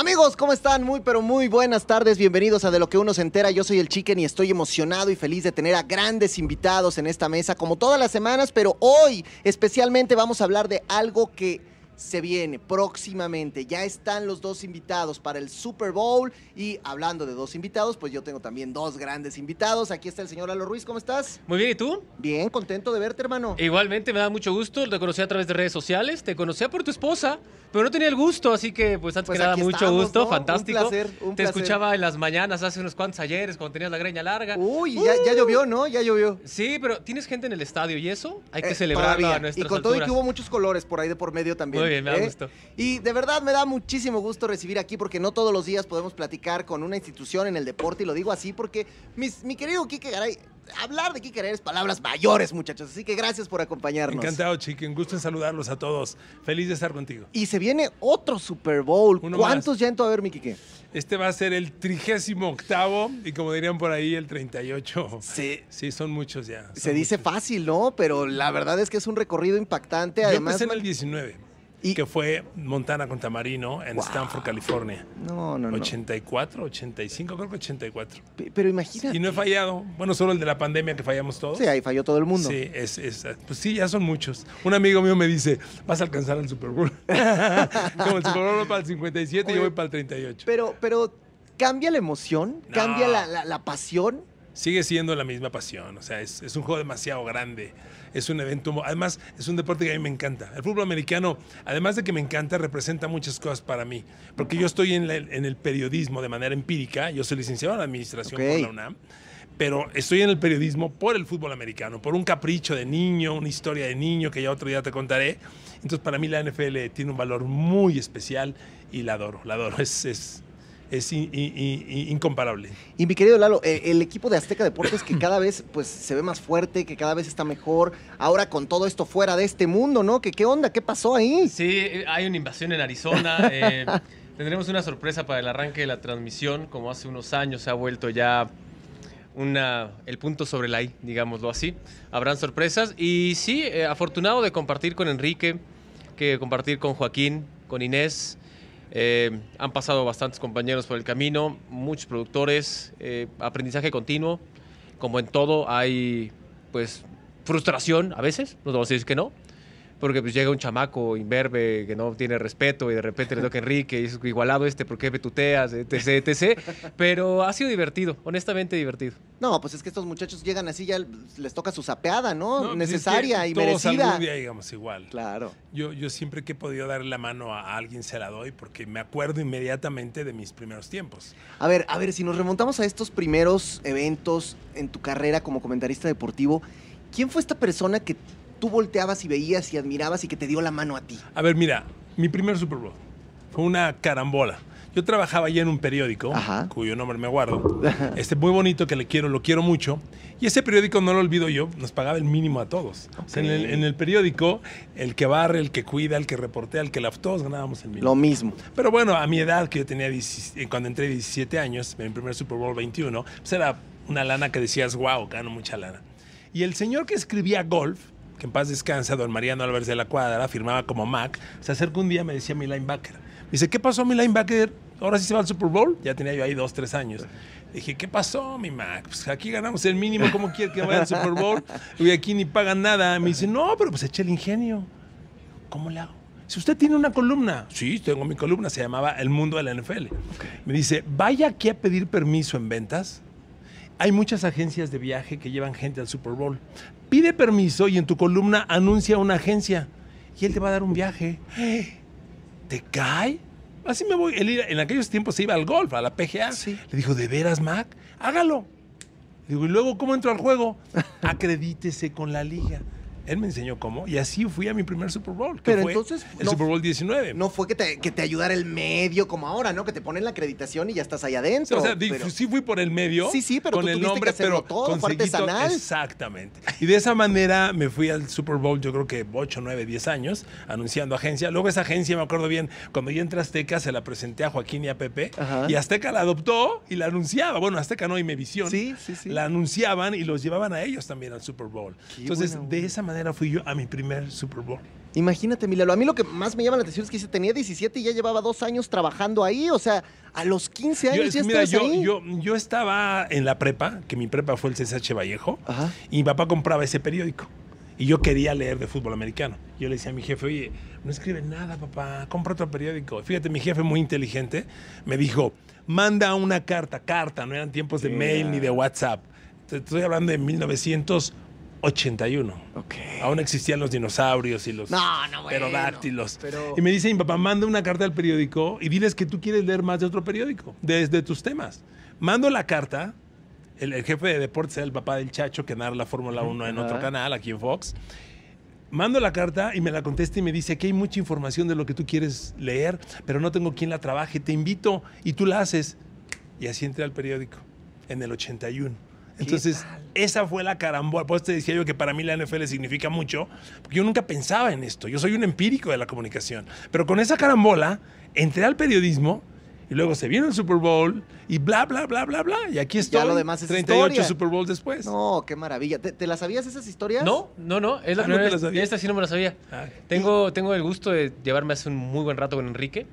Amigos, ¿cómo están? Muy, pero muy buenas tardes. Bienvenidos a De lo que uno se entera. Yo soy el Chicken y estoy emocionado y feliz de tener a grandes invitados en esta mesa, como todas las semanas, pero hoy especialmente vamos a hablar de algo que se viene próximamente. Ya están los dos invitados para el Super Bowl. Y hablando de dos invitados, pues yo tengo también dos grandes invitados. Aquí está el señor Alo Ruiz. ¿Cómo estás? Muy bien, ¿y tú? Bien, contento de verte, hermano. Igualmente me da mucho gusto. Te conocí a través de redes sociales. Te conocía por tu esposa, pero no tenía el gusto. Así que, pues antes Pues que nada, mucho estamos, gusto. ¿no? Fantástico. Un placer, un Te placer. escuchaba en las mañanas hace unos cuantos ayeres cuando tenías la greña larga. Uy, ya, ya llovió, ¿no? Ya llovió. Sí, pero tienes gente en el estadio y eso hay que Eh, celebrarlo todavía. a nuestras Y con todo y que hubo muchos colores por ahí de por medio también. Muy bien, me da ¿eh? gusto. Y de verdad me da muchísimo gusto recibir aquí porque no todos los días podemos platicar con una institución en el deporte y lo digo así porque mis- mi querido Kike Garay, hablar de Kike Garay es palabras mayores, muchachos. Así que gracias por acompañarnos. Encantado, Chiquen. Gusto en saludarlos a todos. Feliz de estar contigo. Y se viene otro Super Bowl. Uno ¿Cuántos más. ya en tu haber, mi Kike? Este va a ser el trigésimo octavo y como dirían por ahí, el 38. Se, Sí, son muchos ya. son se dice muchos. fácil, ¿no? Pero la verdad es que es un recorrido impactante. Yo Además, empecé en el 19, y- que fue Montana contra Marino en Wow. Stanford, California. No, no, no. 84, 85, creo que 84. Pe- Pero imagínate. Y no he fallado. Bueno, solo el de la pandemia que fallamos todos. Sí, ahí falló todo el mundo. Sí, es, es- pues sí, ya son muchos. Un amigo mío me dice, vas a alcanzar el Super Bowl. Como el Super Bowl va para el 57, Oye, yo voy para el 38. Pero, pero cambia la emoción, No. cambia la, la- la pasión. sigue siendo la misma pasión. O sea, es, es un juego demasiado grande. Es un evento. Además, es un deporte que a mí me encanta. El fútbol americano, además de que me encanta, representa muchas cosas para mí. Porque yo estoy en, la- en el periodismo de manera empírica. Yo soy licenciado en administración Ok. por la UNAM. Pero estoy en el periodismo por el fútbol americano, por un capricho de niño, una historia de niño que ya otro día te contaré. Entonces, para mí la NFL tiene un valor muy especial y la adoro. La adoro. Es, es, es in- in- in- incomparable. Y mi querido Lalo, eh, el equipo de Azteca Deportes que cada vez pues se ve más fuerte, que cada vez está mejor. Ahora con todo esto fuera de este mundo, ¿no? ¿Qué, qué onda? ¿Qué pasó ahí? Sí, hay una invasión en Arizona. eh, tendremos una sorpresa para el arranque de la transmisión, como hace unos años se ha vuelto ya una, el punto sobre la I, digámoslo así. Habrán sorpresas y sí, eh, afortunado de compartir con Enrique, que compartir con Joaquín, con Inés. Eh, han pasado bastantes compañeros por el camino, muchos productores, eh, aprendizaje continuo. Como en todo, hay pues frustración a veces, no vamos a decir que no, porque pues llega un chamaco imberbe que no tiene respeto y de repente le toca Enrique y es igualado este, ¿por qué me tuteas? etc, etc. Pero ha sido divertido, honestamente divertido. No, pues es que estos muchachos llegan así, ya les toca su sapeada, ¿no? No, pues es Necesaria que y todos merecida. algún día llegamos igual. Claro. Yo, yo siempre que he podido darle la mano a alguien se la doy porque me acuerdo inmediatamente de mis primeros tiempos. A ver, a ver, si nos remontamos a estos primeros eventos en tu carrera como comentarista deportivo, ¿quién fue esta persona que tú volteabas y veías y admirabas y que te dio la mano a ti? A ver, mira, mi primer Super Bowl fue una carambola. Yo trabajaba ya en un periódico, Ajá. cuyo nombre me guardo, este muy bonito que le quiero, lo quiero mucho. Y ese periódico, no lo olvido yo, nos pagaba el mínimo a todos. O sea, en, el, en el periódico, el que barre, el que cuida, el que reportea, el que la... Todos ganábamos el mínimo. Lo mismo. Pero bueno, a mi edad, que yo tenía 17 eh, cuando entré 17 años, en mi primer Super Bowl 21, pues era una lana que decías, wow, gano mucha lana. Y el señor que escribía golf, que en paz descansa, don Mariano Álvarez de la Cuadra, firmaba como Mac, se acerca un día y me decía mi linebacker. Me dice, ¿qué pasó mi linebacker? ¿Ahora sí se va al Super Bowl? Ya tenía yo ahí dos, tres años. Dije, ¿qué pasó, mi Mac? Pues aquí ganamos el mínimo, ¿cómo quiere que vaya al Super Bowl? Y aquí ni pagan nada. Me dice, no, pero pues eche el ingenio. ¿Cómo le hago? Si usted tiene una columna, sí, tengo mi columna, se llamaba El Mundo de la NFL. Me dice, vaya aquí a pedir permiso en ventas. Hay muchas agencias de viaje que llevan gente al Super Bowl. Pide permiso y en tu columna anuncia una agencia y él te va a dar un viaje. ¿Te cae? Así me voy. Él en aquellos tiempos se iba al golf, a la PGA. Sí. Le dijo, ¿de veras, Mac? Hágalo. Digo, ¿y luego cómo entro al juego? Acredítese con la liga. Él me enseñó cómo y así fui a mi primer Super Bowl. que Pero fue entonces, El no- Super Bowl 19. No fue que te, que te ayudara el medio como ahora, ¿no? Que te ponen la acreditación y ya estás ahí adentro. O sea, pero- sí fui por el medio. Sí, sí, pero con tú el que nombre, hacerlo pero todo, artesanal. Exactamente. Y de esa manera me fui al Super Bowl, yo creo que 8, 9, 10 años, anunciando agencia. Luego esa agencia, me acuerdo bien, cuando yo entré a Azteca, se la presenté a Joaquín y a Pepe. Ajá. Y Azteca la adoptó y la anunciaba. Bueno, Azteca no, y Mevisión. Sí, sí, sí. La anunciaban y los llevaban a ellos también al Super Bowl. Qué Entonces, buena de esa manera fui yo a mi primer Super Bowl. Imagínate, Milalo. A mí lo que más me llama la atención es que dice, tenía 17 y ya llevaba dos años trabajando ahí. O sea, a los 15 Yo, años es ya mira, yo, ahí. yo, yo estaba en la prepa, que mi prepa fue el CSH Vallejo, Ajá. y mi papá compraba ese periódico. Y yo quería leer de fútbol americano. Yo le decía a mi jefe, oye, no escribe nada, papá, compra otro periódico. Fíjate, mi jefe muy inteligente me dijo, manda una carta, carta, no eran tiempos de mail ni de WhatsApp. Te estoy hablando de 1981. Ok. Aún existían los dinosaurios y los No, no, bueno, pterodáctilos. pero- Y me dice mi papá, manda una carta al periódico y diles que tú quieres leer más de otro periódico, desde tus temas. Mando la carta, el, el jefe de deportes era el papá del Chacho que narra la Fórmula 1 en otro canal, aquí en Fox. Mando la carta y me la contesta y me dice que hay mucha información de lo que tú quieres leer, pero no tengo quien la trabaje. Te invito y tú la haces. Y así entré al periódico en el 81. Entonces, esa fue la carambola. Por eso te decía yo que para mí la NFL significa mucho, porque yo nunca pensaba en esto. Yo soy un empírico de la comunicación. Pero con esa carambola, entré al periodismo y luego se vino el Super Bowl y bla, bla, bla, bla, bla. Y aquí estoy. lo demás es 38 historia. Super Bowls después. No, qué maravilla. ¿Te, te las sabías esas historias? No, no, no. Es la Ah, ¿no primera te la vez. Esta sí no me la sabía. Ah, Tengo, tengo el gusto de llevarme hace un muy buen rato con Enrique,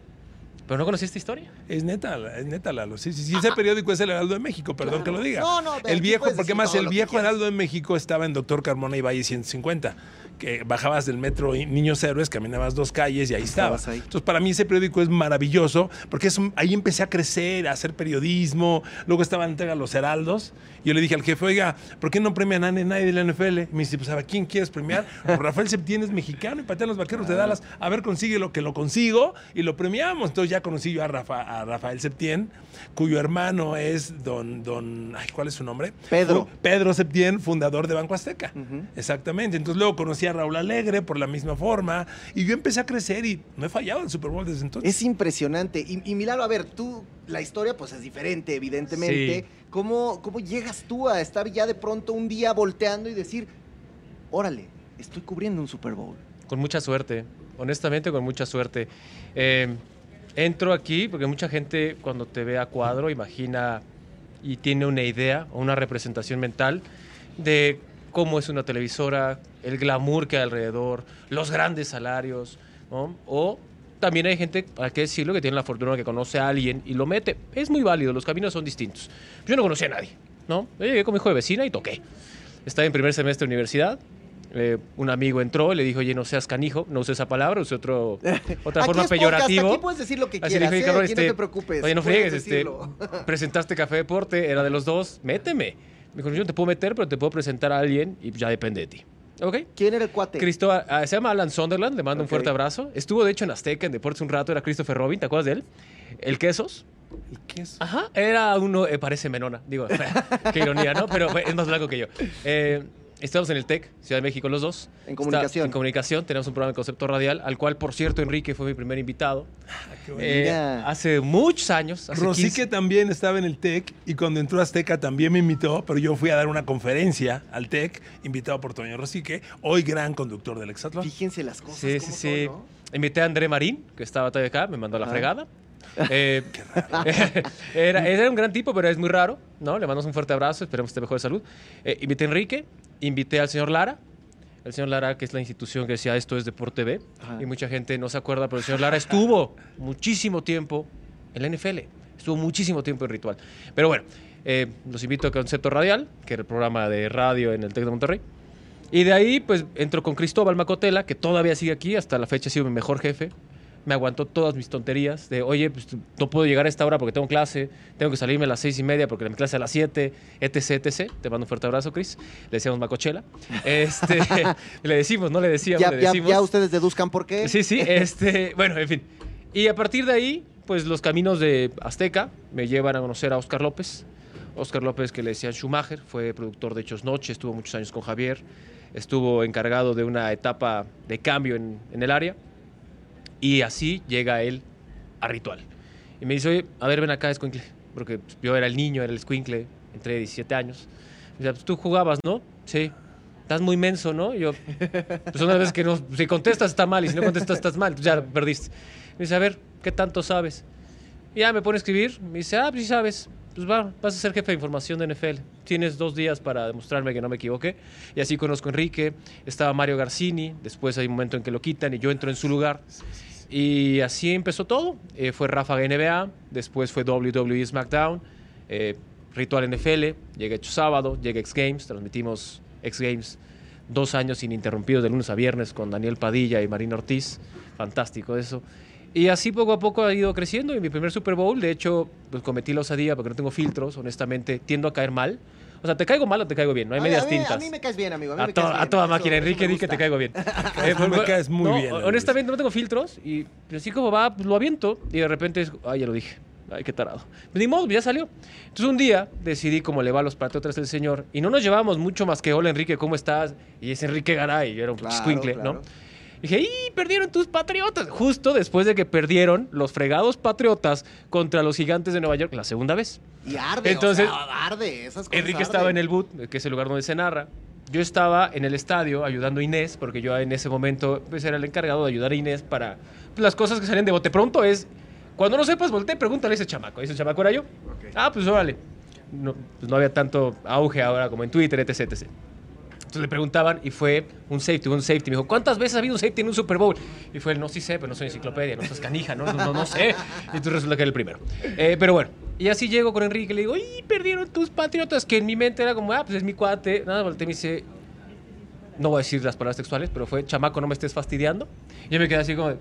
pero no conocí esta historia. Es neta, es neta, Lalo. Sí, sí, sí. Ese periódico es el Heraldo de México, perdón Claro. que lo diga. No, no, pero El viejo, porque más el viejo. Heraldo de México estaba en Doctor Carmona y Valle 150, que bajabas del metro y- Niños Héroes, caminabas dos calles y ahí estabas. Estabas ahí. Entonces, para mí ese periódico es maravilloso, porque es un- ahí empecé a crecer, a hacer periodismo. Luego estaba en entrega Los Heraldos. Y yo le dije al jefe, oiga, ¿por qué no premian a nadie de la NFL? Y me dice, pues, ¿a quién quieres premiar? Pues, Rafael Septién es mexicano y patea los vaqueros de Dallas. A ver, consigue lo que lo consigo y lo premiamos. Entonces ya conocí yo a, Rafa, a Rafael Septién, cuyo hermano es don, don, ay, ¿cuál es su nombre? Pedro. Fu- Pedro Septién, fundador de Banco Azteca. Exactamente. Entonces luego conocí a Raúl Alegre por la misma forma y yo empecé a crecer y no he fallado en Super Bowl desde entonces. Es impresionante. Y, y Milalo, a ver, tú, la historia pues es diferente, evidentemente. Sí. ¿Cómo, ¿Cómo llegas tú a estar ya de pronto un día volteando y decir, órale, estoy cubriendo un Super Bowl? Con mucha suerte, honestamente con mucha suerte. Eh, entro aquí porque mucha gente cuando te ve a cuadro imagina y tiene una idea o una representación mental de cómo es una televisora, el glamour que hay alrededor, los grandes salarios, ¿no? O también hay gente, para qué decirlo, que tiene la fortuna que conoce a alguien y lo mete. Es muy válido, los caminos son distintos. Yo no conocía a nadie, ¿no? Yo llegué con mi hijo de vecina y toqué. Estaba en primer semestre de universidad. Eh, un amigo entró y le dijo, oye, no seas canijo, no use esa palabra, use otro, otra Aquí forma es peyorativa. Aquí puedes decir lo que Así quieras, dije, ¿eh? cabrón, Aquí este, no te preocupes. Oye, no friegues, este, presentaste Café Deporte, era de los dos, méteme. Me dijo, yo no te puedo meter, pero te puedo presentar a alguien y ya depende de ti. ¿Ok? ¿Quién era el cuate? Cristóbal, ah, se llama Alan Sunderland, le mando un fuerte abrazo. Estuvo de hecho en Azteca, en Deportes un rato, era Christopher Robin, ¿te acuerdas de él? El Quesos. ¿Y qué es? Ajá, era uno, eh, parece menona, digo, qué ironía, ¿no? Pero es más blanco que yo. Eh, estamos en el TEC, Ciudad de México los dos. En Está- comunicación. en comunicación, tenemos un programa de concepto radial, al cual, por cierto, Enrique fue mi primer invitado. Qué bueno. Eh, hace muchos años. Hace Rosique 15. también estaba en el TEC y cuando entró a Azteca también me invitó, pero yo fui a dar una conferencia al TEC, invitado por Toño Rosique, hoy gran conductor del Exatlón. Fíjense las cosas Sí, sí, cómo sí. son, ¿no? Invité a André Marín, que estaba todavía acá, me mandó a la fregada. Eh, era, era un gran tipo, pero es muy raro, ¿no? Le mandamos un fuerte abrazo, esperemos que esté mejor de salud. Eh, invité a Enrique, invité al señor Lara, el señor Lara, que es la institución que decía esto es Deporte B, Ajá. y mucha gente no se acuerda, pero el señor Lara estuvo muchísimo tiempo en la NFL, estuvo muchísimo tiempo en Ritual. Pero bueno, eh, los invito a Concepto Radial, que era el programa de radio en el TEC de Monterrey. Y de ahí, pues, entro con Cristóbal Macotela, que todavía sigue aquí, hasta la fecha ha sido mi mejor jefe. Me aguantó todas mis tonterías de, oye, pues, no puedo llegar a esta hora porque tengo clase, tengo que salirme a las seis y media porque mi clase es a las siete, etc, etc. Te mando un fuerte abrazo, Cris. Le decíamos Macochela. Este, le decimos, no le decíamos, Ya, le ya, decimos. ya ustedes deduzcan por qué. Sí, sí, este, bueno, en fin. Y a partir de ahí, pues los caminos de Azteca me llevan a conocer a Oscar López. Oscar López, que le decían Schumacher, fue productor de Hechos Noche, estuvo muchos años con Javier, estuvo encargado de una etapa de cambio en, en el área. Y así llega él a Ritual. Y me dice, oye, a ver, ven acá, Escuincle. Porque pues, yo era el niño, era el Escuincle, entre 17 años. Me dice, pues tú jugabas, ¿no? Sí. Estás muy menso, ¿no? Y yo, pues una vez que no, si contestas está mal y si no contestas estás mal, pues ya perdiste. Me dice, a ver, ¿qué tanto sabes? Y ya me pone a escribir. Me dice, ah, pues sí sabes. pues va, vas a ser jefe de información de NFL. Tienes dos días para demostrarme que no me equivoqué. Y así conozco a Enrique, estaba Mario Garcini, después hay un momento en que lo quitan y yo entro en su lugar. Y así empezó todo. Eh, fue Rafa NBA, después fue WWE SmackDown, eh, Ritual NFL, llega hecho sábado, llega X Games, transmitimos X Games dos años ininterrumpidos de lunes a viernes con Daniel Padilla y Marina Ortiz. Fantástico eso. Y así poco a poco ha ido creciendo. Y mi primer Super Bowl, de hecho, pues cometí la osadía porque no tengo filtros, honestamente, tiendo a caer mal. O sea, ¿te caigo mal o te caigo bien? No hay A- medias a mí, tintas. A mí me caes bien, amigo. A, mí A, me to- caes a toda máquina, eso Enrique, di que te caigo bien. Tú me caes muy no, bien. Honestamente, no tengo filtros y así como va, pues lo aviento y de repente es, ay, ya lo dije. Ay, qué tarado. Pues ni modo, ya salió. Entonces un día decidí cómo le va a los patriotas del señor y no nos llevábamos mucho más que hola Enrique, ¿cómo estás? Y es Enrique Garay, yo era un Claro, squinkle, claro. ¿no? Dije, ¡y perdieron tus patriotas! Justo después de que perdieron los fregados patriotas contra los gigantes de Nueva York la segunda vez. Y arde, Entonces, o sea, arde. Esas cosas Enrique estaba en el boot, que es el lugar donde se narra. Yo estaba en el estadio ayudando a Inés, porque yo en ese momento pues, era el encargado de ayudar a Inés para pues, las cosas que salen de bote pronto. Es cuando no sepas, voltea, pregúntale a ese chamaco. ¿Y ese chamaco era yo? Ah, pues órale. No, pues, no había tanto auge ahora como en Twitter, etc, etc. Entonces le preguntaban y fue un safety, un safety. Me dijo, ¿cuántas veces ha habido un safety en un Super Bowl? Y fue no, sí sé, pero no soy enciclopedia, no seas canija, no, no, no, sé. Y entonces resulta que era el primero. Eh, pero bueno, y así llego con Enrique y le digo, ¡y perdieron tus patriotas! Que en mi mente era como, ah, pues es mi cuate. Nada, volteé y me dice, no voy a decir las palabras textuales, pero fue, chamaco, no me estés fastidiando. Y yo me quedé así como,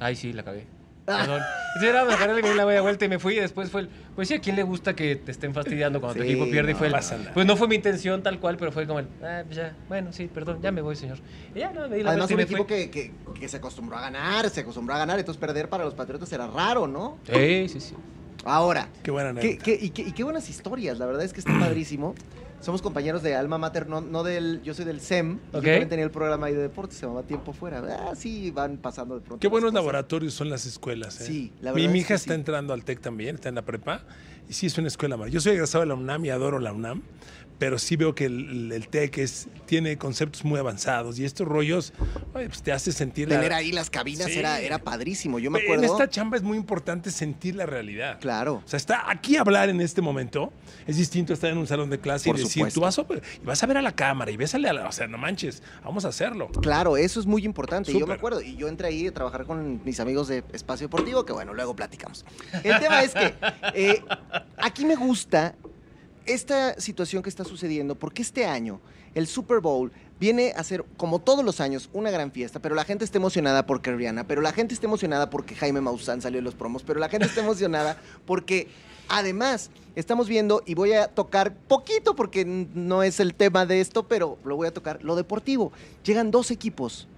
ay, sí, la cagué. Perdón. Entonces era, me agarré, le di la media vuelta y me fui. Y después fue el, pues sí, ¿a quién le gusta que te estén fastidiando cuando Sí, tu equipo pierde? y no fue el, pasa nada. pues no fue mi intención tal cual, pero fue como el, ah, pues ya, bueno, sí, perdón, ya me voy, señor. Y ya, no, me di la Además, vuelta y un me equipo que, que, que se acostumbró a ganar, se acostumbró a ganar, entonces perder para los Patriotas era raro, ¿no? Sí, sí, sí. Ahora, Qué buena ¿qué, anécdota. qué- y, qué, y qué buenas historias, la verdad es que está padrísimo. Somos compañeros de Alma Mater, no, no del. Yo soy del SEM. y Ok. Yo también tenía el programa ahí de deportes, se llamaba Tiempo Fuera. Ah, sí, van pasando de pronto. Qué buenos cosas. laboratorios son las escuelas. ¿eh? Sí, la Mi, verdad mi es hija que está sí. entrando al TEC también, está en la prepa. Y sí, es una escuela maravillosa. Yo soy egresado de la UNAM y adoro la UNAM. Pero sí veo que el, el TEC es, tiene conceptos muy avanzados. Y estos rollos oye, pues te hace sentir la- Tener ahí las cabinas Sí. era, era padrísimo. Yo me En acuerdo. esta chamba es muy importante sentir la realidad. Claro. O sea, está aquí hablar en este momento es distinto a estar en un salón de clase Por y decir, supuesto. tú vas a, vas a ver a la cámara y bésale a la. O sea, no manches, vamos a hacerlo. Claro, eso es muy importante. Y Yo me Súper. acuerdo. Y yo entré ahí a trabajar con mis amigos de Espacio Deportivo, que bueno, luego platicamos. El tema es que eh, aquí me gusta esta situación que está sucediendo, porque este año el Super Bowl viene a ser, como todos los años, una gran fiesta, pero la gente está emocionada porque Rihanna, pero la gente está emocionada porque Jaime Maussan salió en los promos, pero la gente está emocionada porque además estamos viendo, y voy a tocar poquito porque no es el tema de esto, pero lo voy a tocar, lo deportivo. Llegan dos equipos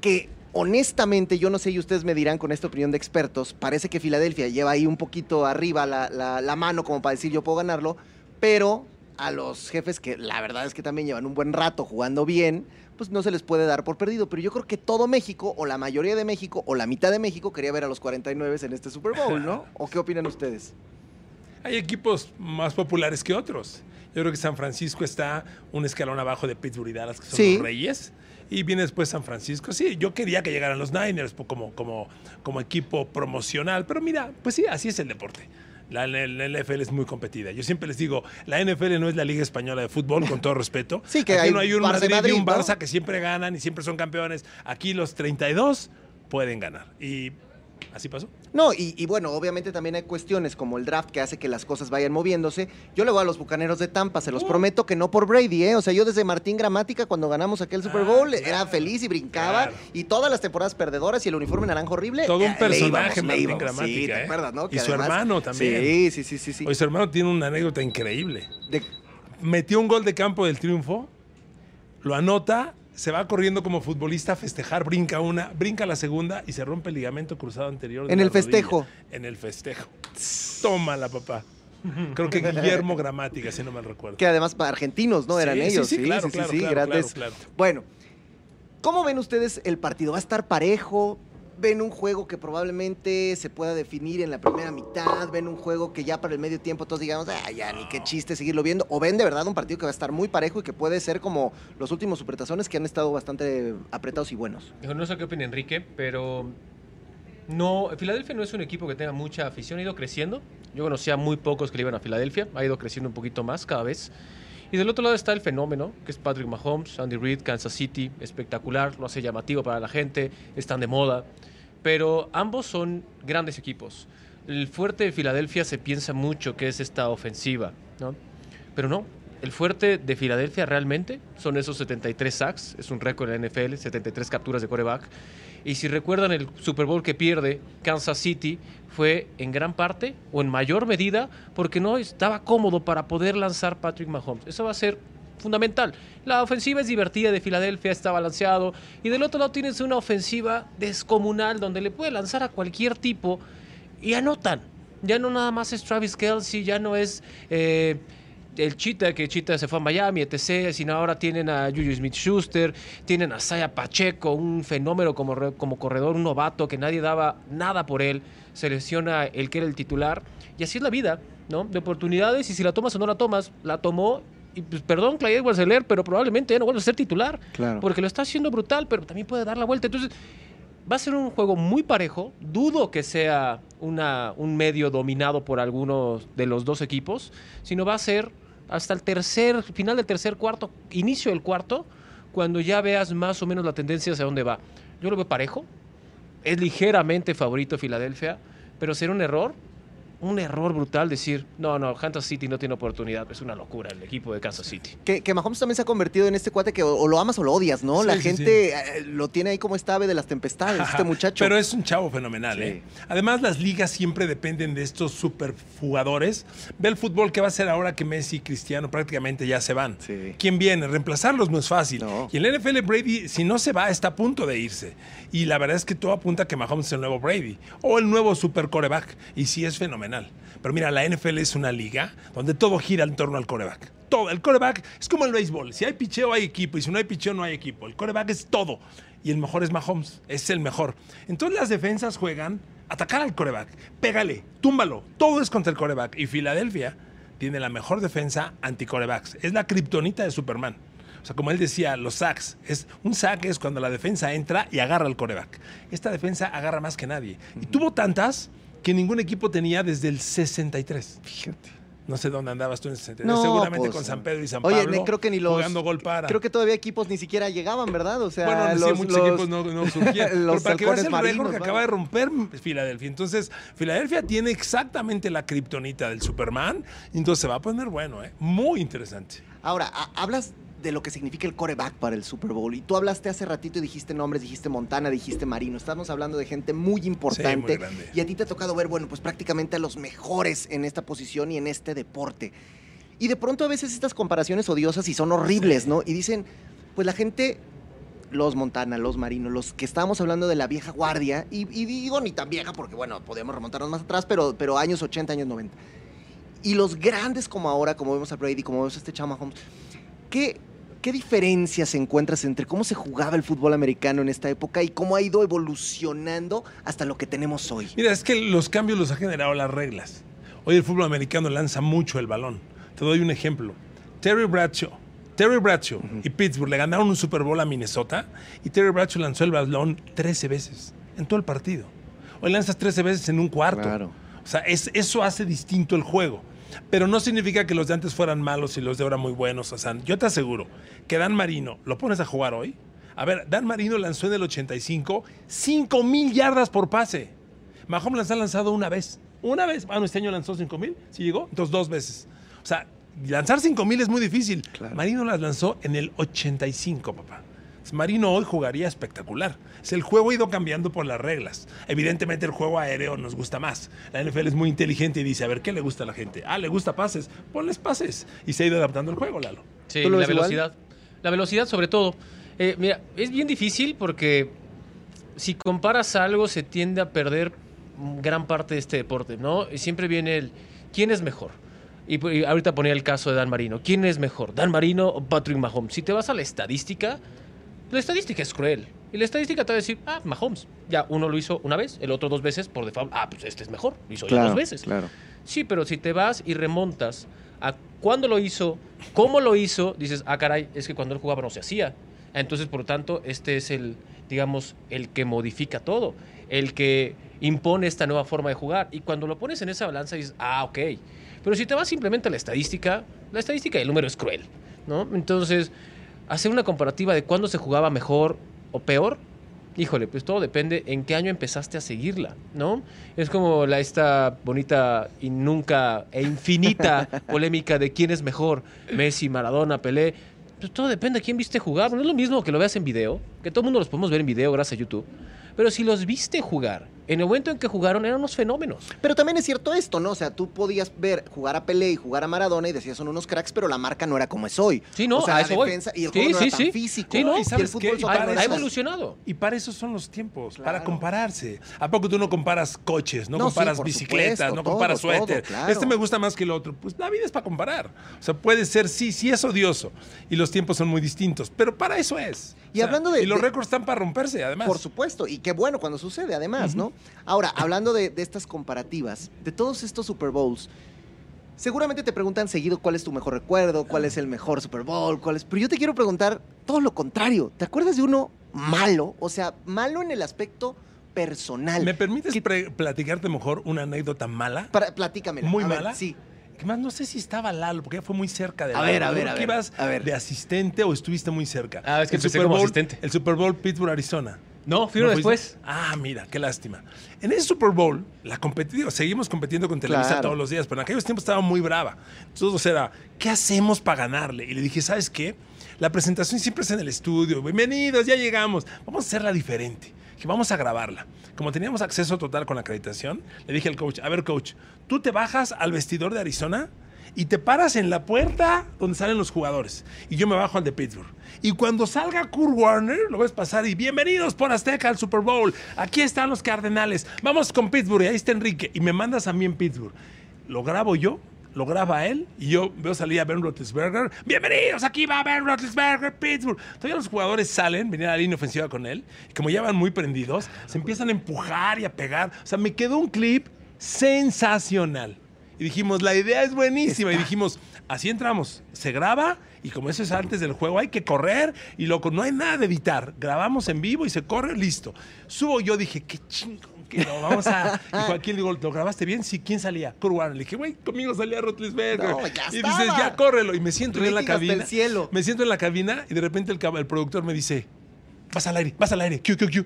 que honestamente, yo no sé y ustedes me dirán con esta opinión de expertos, parece que Filadelfia lleva ahí un poquito arriba la, la- la mano como para decir yo puedo ganarlo, pero a los jefes que la verdad es que también llevan un buen rato jugando bien, pues no se les puede dar por perdido. Pero yo creo que todo México, o la mayoría de México, o la mitad de México quería ver a los 49 en este Super Bowl, ¿no? ¿O qué opinan ustedes? Hay equipos más populares que otros. Yo creo que San Francisco está un escalón abajo de Pittsburgh y Dallas, que son Sí. los Reyes. Y viene después San Francisco. Sí, yo quería que llegaran los Niners como, como, como equipo promocional. Pero mira, pues sí, así es el deporte. La, la- la NFL es muy competida. Yo siempre les digo, la NFL no es la Liga Española de Fútbol, con todo respeto. Sí, que Aquí hay no hay un Madrid, y un ¿no? Barça que siempre ganan y siempre son campeones. Aquí los 32 pueden ganar. Y así pasó. No, y, y bueno, obviamente también hay cuestiones como el draft que hace que las cosas vayan moviéndose. Yo le voy a los bucaneros de Tampa, se los Uh. prometo que no por Brady, ¿eh? O sea, yo desde Martín Gramática, cuando ganamos aquel Super Ah, Bowl, era feliz y brincaba. Claro. Y todas las temporadas perdedoras y el uniforme naranja horrible. Todo un eh, le personaje, le Martín íbamos. Sí, Gramática, ¿te ¿eh? acuerdas, no? Y su hermano también. Sí, sí, sí, sí. sí. Su hermano tiene una anécdota increíble. De- Metió un gol de campo del triunfo, lo anota, se va corriendo como futbolista a festejar, brinca una, brinca la segunda y se rompe el ligamento cruzado anterior. de En la el festejo. En el festejo. Tómala, papá. Creo que Guillermo Gramática, si no mal recuerdo. que además para argentinos, ¿no? Sí, Eran sí, ellos. sí, claro, claro, claro, grandes. claro, claro. Bueno, ¿cómo ven ustedes el partido? ¿Va a estar parejo? ¿Ven un juego que probablemente se pueda definir en la primera mitad? ¿Ven un juego que ya para el medio tiempo todos digamos, ah, ya, ni qué chiste seguirlo viendo? ¿O ven de verdad un partido que va a estar muy parejo y que puede ser como los últimos supertazones que han estado bastante apretados y buenos? No sé qué opina Enrique, pero No, Filadelfia no es un equipo que tenga mucha afición, ha ido creciendo. Yo conocía muy pocos que le iban a Filadelfia, ha ido creciendo un poquito más cada vez. Y del otro lado está el fenómeno, que es Patrick Mahomes, Andy Reid, Kansas City, espectacular, lo hace llamativo para la gente, están de moda. Pero ambos son grandes equipos. El fuerte de Filadelfia se piensa mucho que es esta ofensiva, ¿no? Pero no, el fuerte de Filadelfia realmente son esos 73 sacks, es un récord en la NFL, 73 capturas de coreback. Y si recuerdan el Super Bowl que pierde Kansas City, fue en gran parte o en mayor medida porque no estaba cómodo para poder lanzar Patrick Mahomes. Eso va a ser fundamental. La ofensiva es divertida de Filadelfia, está balanceado. Y del otro lado tienes una ofensiva descomunal donde le puede lanzar a cualquier tipo y anotan. Ya no nada más es Travis Kelsey, ya no es eh, el Chita, que Chita se fue a Miami, etc. Sino ahora tienen a Juju Smith-Schuster, tienen a Saya Pacheco, un fenómeno como, como corredor, un novato que nadie daba nada por él. Selecciona el que era el titular. Y así es la vida, ¿no? De oportunidades y si la tomas o no la tomas, la tomó y pues, perdón, Clyde edwards pero probablemente ya no vuelve a ser titular. Claro. Porque lo está haciendo brutal, pero también puede dar la vuelta. Entonces, va a ser un juego muy parejo. Dudo que sea una, un medio dominado por algunos de los dos equipos, sino va a ser hasta el tercer, final del tercer cuarto, inicio del cuarto, cuando ya veas más o menos la tendencia hacia dónde va. Yo lo veo parejo. Es ligeramente favorito Filadelfia, pero será un error un error brutal decir, no, no, Kansas City no tiene oportunidad. Es una locura el equipo de Kansas City. Que, que Mahomes también se ha convertido en este cuate que o, lo amas o lo odias, ¿no? La gente eh, lo tiene ahí como esta ave de las tempestades, este muchacho. Pero es un chavo fenomenal, ¿eh? Además, las ligas siempre dependen de estos superjugadores. Ve el fútbol que va a ser ahora que Messi y Cristiano prácticamente ya se van. ¿Quién viene? Reemplazarlos no es fácil. Y el NFL Brady, si no se va, está a punto de irse. Y la verdad es que todo apunta a que Mahomes es el nuevo Brady o el nuevo super coreback. Y sí es fenomenal. Pero mira, la NFL es una liga donde todo gira en torno al coreback. Todo. El coreback es como el béisbol. Si hay picheo, hay equipo. Y si no hay picheo, no hay equipo. El coreback es todo. Y el mejor es Mahomes. Es el mejor. Entonces las defensas juegan atacar al coreback. Pégale, túmbalo. Todo es contra el coreback. Y Filadelfia tiene la mejor defensa anti-corebacks. Es la kriptonita de Superman. O sea, como él decía, los sacks. Es, un sack es cuando la defensa entra y agarra al coreback. Esta defensa agarra más que nadie. Y tuvo tantas que ningún equipo tenía desde el 63. Fíjate. No sé dónde andabas tú en el 63. Seguramente pues, con San Pedro y San Pablo. Oye, creo que ni los. Jugando gol para. Creo que todavía equipos ni siquiera llegaban, ¿verdad? O sea, bueno, los, muchos equipos no, no surgían. los para que veas el récord que acaba de romper Filadelfia. Entonces, Filadelfia tiene exactamente la kriptonita del Superman. Entonces se va a poner bueno, ¿eh? Muy interesante. Ahora, hablas de lo que significa el coreback para el Super Bowl. Y tú hablaste hace ratito y dijiste nombres, dijiste Montana, dijiste Marino. Estamos hablando de gente muy importante. y a ti te ha tocado ver, bueno, pues prácticamente a los mejores en esta posición y en este deporte. Y de pronto a veces estas comparaciones odiosas y son horribles, ¿no? Y dicen, pues la gente los Montana, los Marino, los que estábamos hablando de la vieja guardia, y, digo ni tan vieja porque, bueno, podemos remontarnos más atrás, pero, pero años 80, años 90. Y los grandes como ahora, como vemos a Brady, como vemos a este Chama Holmes, ¿qué, ¿Qué diferencias encuentras entre cómo se jugaba el fútbol americano en esta época y cómo ha ido evolucionando hasta lo que tenemos hoy? Mira, es que los cambios los ha generado las reglas. Hoy el fútbol americano lanza mucho el balón. Te doy un ejemplo. Terry Bradshaw. Terry Bradshaw y Pittsburgh le ganaron un Super Bowl a Minnesota y Terry Bradshaw lanzó el balón 13 veces en todo el partido. Hoy lanzas 13 veces en un cuarto. Claro. O sea, eso hace distinto el juego. Pero no significa que los de antes fueran malos y los de ahora muy buenos. O sea, yo te aseguro que Dan Marino, ¿lo pones a jugar hoy? A ver, Dan Marino lanzó en el 85 5 mil yardas por pase. Mahomes las ha lanzado una vez. Una vez. Bueno, este año lanzó 5 mil. ¿Sí llegó? Entonces dos veces. O sea, lanzar 5 mil es muy difícil. Marino las lanzó en el 85, papá. Marino hoy jugaría espectacular. El juego ha ido cambiando por las reglas. Evidentemente el juego aéreo nos gusta más. La NFL es muy inteligente y dice, a ver, ¿qué le gusta a la gente? Ah, le gusta pases, ponles pases. Y se ha ido adaptando el juego, Lalo. Sí, la velocidad. La velocidad sobre todo. Eh, mira, es bien difícil porque si comparas algo se tiende a perder gran parte de este deporte, ¿no? Y siempre viene el, ¿quién es mejor? Y, ahorita ponía el caso de Dan Marino. ¿Quién es mejor, Dan Marino o Patrick Mahomes? Si te vas a la estadística, la estadística es cruel. Y la estadística te va a decir, ah, Mahomes. Ya uno lo hizo una vez, el otro dos veces por default. Ah, pues este es mejor. Lo hizo ya dos veces. Claro. Sí, pero si te vas y remontas a cuándo lo hizo, cómo lo hizo, dices, ah, caray, es que cuando él jugaba no se hacía. Entonces, por lo tanto, este es el, digamos, el que modifica todo, el que impone esta nueva forma de jugar. Y cuando lo pones en esa balanza dices, ah, ok. Pero si te vas simplemente a la estadística, la estadística del número es cruel, ¿no? Entonces, hacer una comparativa de cuándo se jugaba mejor o peor, híjole, pues todo depende en qué año empezaste a seguirla, ¿no? Es como la esta bonita y nunca e infinita polémica de quién es mejor, Messi, Maradona, Pelé. Pues todo depende de quién viste jugar. No es lo mismo que lo veas en video, que todo el mundo los podemos ver en video gracias a YouTube. Pero si los viste jugar, en el momento en que jugaron eran unos fenómenos. Pero también es cierto esto, ¿no? O sea, tú podías ver jugar a Pelé y jugar a Maradona y decías son unos cracks, pero la marca no era como es hoy. Sí, no, o sea, a la eso voy. defensa y el Sí, juego no sí, era tan sí. físico. Sí, ¿no? Y ¿Y el sabes fútbol qué? Y soccer para Ha, no evolucionado. Y para eso son los tiempos, para Claro. compararse. ¿A poco tú no comparas coches, no, No, comparas bicicletas, supuesto, no todo, comparas todo, suéter? claro. Este me gusta más que el otro. Pues la vida es para comparar. O sea, puede ser, sí, sí es odioso. Y los tiempos son muy distintos. Pero para eso es. Y O sea, hablando de- Y los de- récords están para romperse, además. Por supuesto, y qué bueno cuando sucede, además, ¿no? Ahora, hablando de, de estas comparativas, de todos estos Super Bowls, seguramente te preguntan seguido cuál es tu mejor recuerdo, cuál es el mejor Super Bowl, cuál es. Pero yo te quiero preguntar todo lo contrario. ¿Te acuerdas de uno malo? O sea, malo en el aspecto personal. ¿Me permites platicarte mejor una anécdota mala? Para, platícamela. ¿Muy A ver, mala? sí. Que más no sé si estaba Lalo, porque ya fue muy cerca de A Lalo. ver, a ver, a que ver, ibas a ver. de asistente o estuviste muy cerca. Ah, es que el empecé Super como Bowl, asistente. El Super Bowl Pittsburgh, Arizona. No, fui después. Ah, mira, qué lástima. En ese Super Bowl, la competitiva, seguimos compitiendo con Televisa Claro. todos los días, pero en aquellos tiempos estaba muy brava. Entonces, era, ¿qué hacemos para ganarle? Y le dije, ¿sabes qué? La presentación siempre es en el estudio. Bienvenidos, ya llegamos. Vamos a hacerla diferente. Que vamos a grabarla. Como teníamos acceso total con la acreditación, le dije al coach, a ver, coach, tú te bajas al vestidor de Arizona y te paras en la puerta donde salen los jugadores. Y yo me bajo al de Pittsburgh. Y cuando salga Kurt Warner, lo ves pasar y bienvenidos por Azteca al Super Bowl. Aquí están los Cardenales. Vamos con Pittsburgh y ahí está Enrique. Y me mandas a mí en Pittsburgh. Lo grabo yo, lo graba él y yo veo salir a Ben Roethlisberger. Bienvenidos, aquí va Ben Roethlisberger, Pittsburgh. Todavía los jugadores salen, venían a la línea ofensiva con él. Y como ya van muy prendidos, se empiezan a empujar y a pegar. O sea, me quedó un clip sensacional. Y dijimos, la idea es buenísima. Y dijimos, así entramos. Se graba y como eso es antes del juego, hay que correr y loco, no hay nada de editar. Grabamos en vivo y se corre, listo. Subo yo, dije, qué chingo. Que lo vamos a. Y Joaquín le digo, ¿lo grabaste bien? Sí, ¿quién salía? Kurt Warner. Le dije, güey, conmigo salía Rotlisberger. No, ya y estaba. dices, ya córrelo. Y me siento yo en la cabina. cielo. Me siento en la cabina y de repente el, el productor me dice, vas al aire, vas al aire, Q, Q, Q.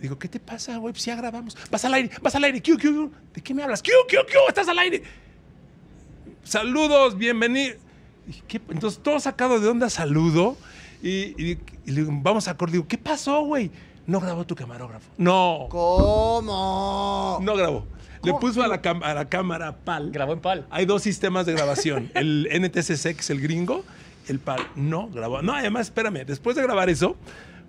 Digo, ¿qué te pasa, güey? Pues ya grabamos. Vas al aire, vas al aire, Q, Q, Q. ¿De qué me hablas? Q, Q, Q, estás al aire. Saludos, bienvenido. Entonces, todo sacado de onda, saludo. Y, y- y le digo, vamos a correr. Digo, ¿qué pasó, güey? No grabó tu camarógrafo. No, ¿Cómo? no grabó. Le puso a la, cam- a la cámara PAL. Grabó en pal. Hay dos sistemas de grabación. El NTSC, que es el gringo, el PAL. No grabó. No, además, espérame. Después de grabar eso,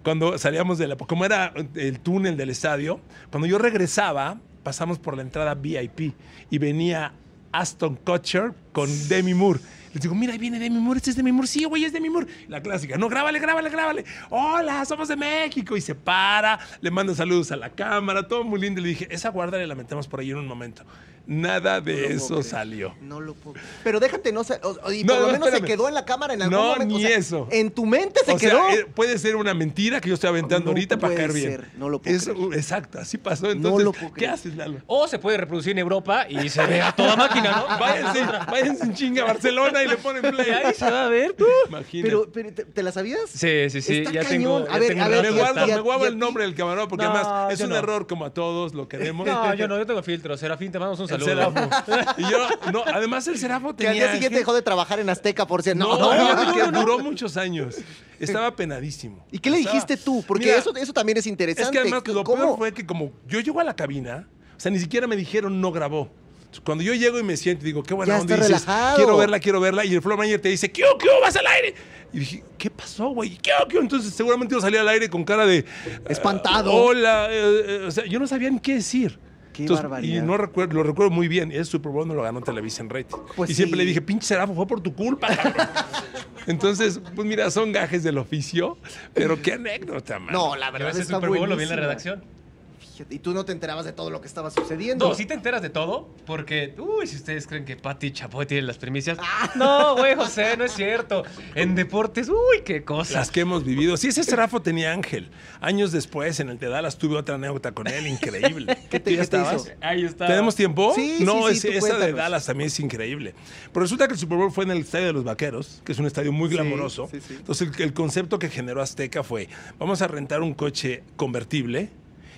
cuando salíamos de la... Como era el túnel del estadio, cuando yo regresaba, pasamos por la entrada VIP y venía Aston Kutcher con Demi Moore. Les digo, mira, ahí viene Demi Moore, este es Demi Moore. Sí, güey, es Demi Moore. La clásica, no, grábale, grábale, grábale. Hola, somos de México. Y se para, le manda saludos a la cámara, todo muy lindo. Le dije, esa guarda la metemos por ahí en un momento. Nada No de lo eso creer. salo. No lo puedo. Pero déjate, no sé. o- o- Y No, por lo no, menos se quedó en la cámara en algún No, momento. o ni sea, eso. En tu mente se o quedó. sea, eh, puede ser una mentira que yo estoy aventando No ahorita para caer bien. no lo puedo Eso, creer. Exacto, así pasó. Entonces, lo puedo ¿qué haces, Lalo? O se puede reproducir en Europa y se ve a toda máquina, ¿no? Váyanse, váyanse en chinga a Barcelona y le ponen play. ahí se va a ver. Imagínate. pero, pero, ¿te, te la sabías? Sí, sí, sí. Está ya cañón. tengo. A ver, a ver, me guardo, me guardo el nombre del camarógrafo porque No, además es un no. error como a todos lo queremos. No, yo no, yo tengo filtro. Serafín, te mandamos un El. Serafo. Y yo, no, además el Serafo Que al tenía... día siguiente dejó de trabajar en Azteca por si No, no. no, que no, no. duró muchos años. Estaba penadísimo. ¿Y qué le Estaba- dijiste tú? Porque Mira, eso, eso también es interesante. Es que además lo ¿Cómo? peor fue que como yo llego a la cabina, o sea, ni siquiera me dijeron no grabó. Entonces, Cuando yo llego y me siento y digo, qué buena Ya onda, está dices, relajado. quiero verla, quiero verla, y el floor manager te dice, ¿qué, qué, vas al aire? Y dije, ¿qué pasó, güey? ¿Qué, qué? Entonces seguramente yo salí al aire con cara de... Espantado. "Ah, hola, eh, eh", o sea, yo no sabía ni qué decir. Qué Entonces, barbaridad. Y no recuerdo, lo recuerdo muy bien. Ese Super Bowl no lo ganó Televisa en rating. Pues y siempre le dije, pinche Serafo, fue por tu culpa, cabrón". Entonces, pues mira, son gajes del oficio, pero qué anécdota, man. No, la verdad ese está Super Bowl lo vi en la buenísima. Y tú no te enterabas de todo lo que estaba sucediendo. No, sí te enteras de todo, porque, uy, si ustedes creen que Pati Chapoy tiene las primicias. Ah. No, güey, José, no es cierto. En deportes, uy, qué cosa. Las que hemos vivido. Sí, ese Serafo tenía ángel. Años después, en el de Dallas, tuve otra anécdota con él, increíble. ¿Qué te- ¿Tú qué ya te estabas? hizo? Ahí está. ¿Tenemos tiempo? Sí, no, sí, es- sí, tú esa de. Dallas también es increíble. Pero resulta que el Super Bowl fue en el Estadio de los Vaqueros, que es un estadio muy Sí, glamoroso. sí, sí. Entonces, el, el concepto que generó Azteca fue, vamos a rentar un coche convertible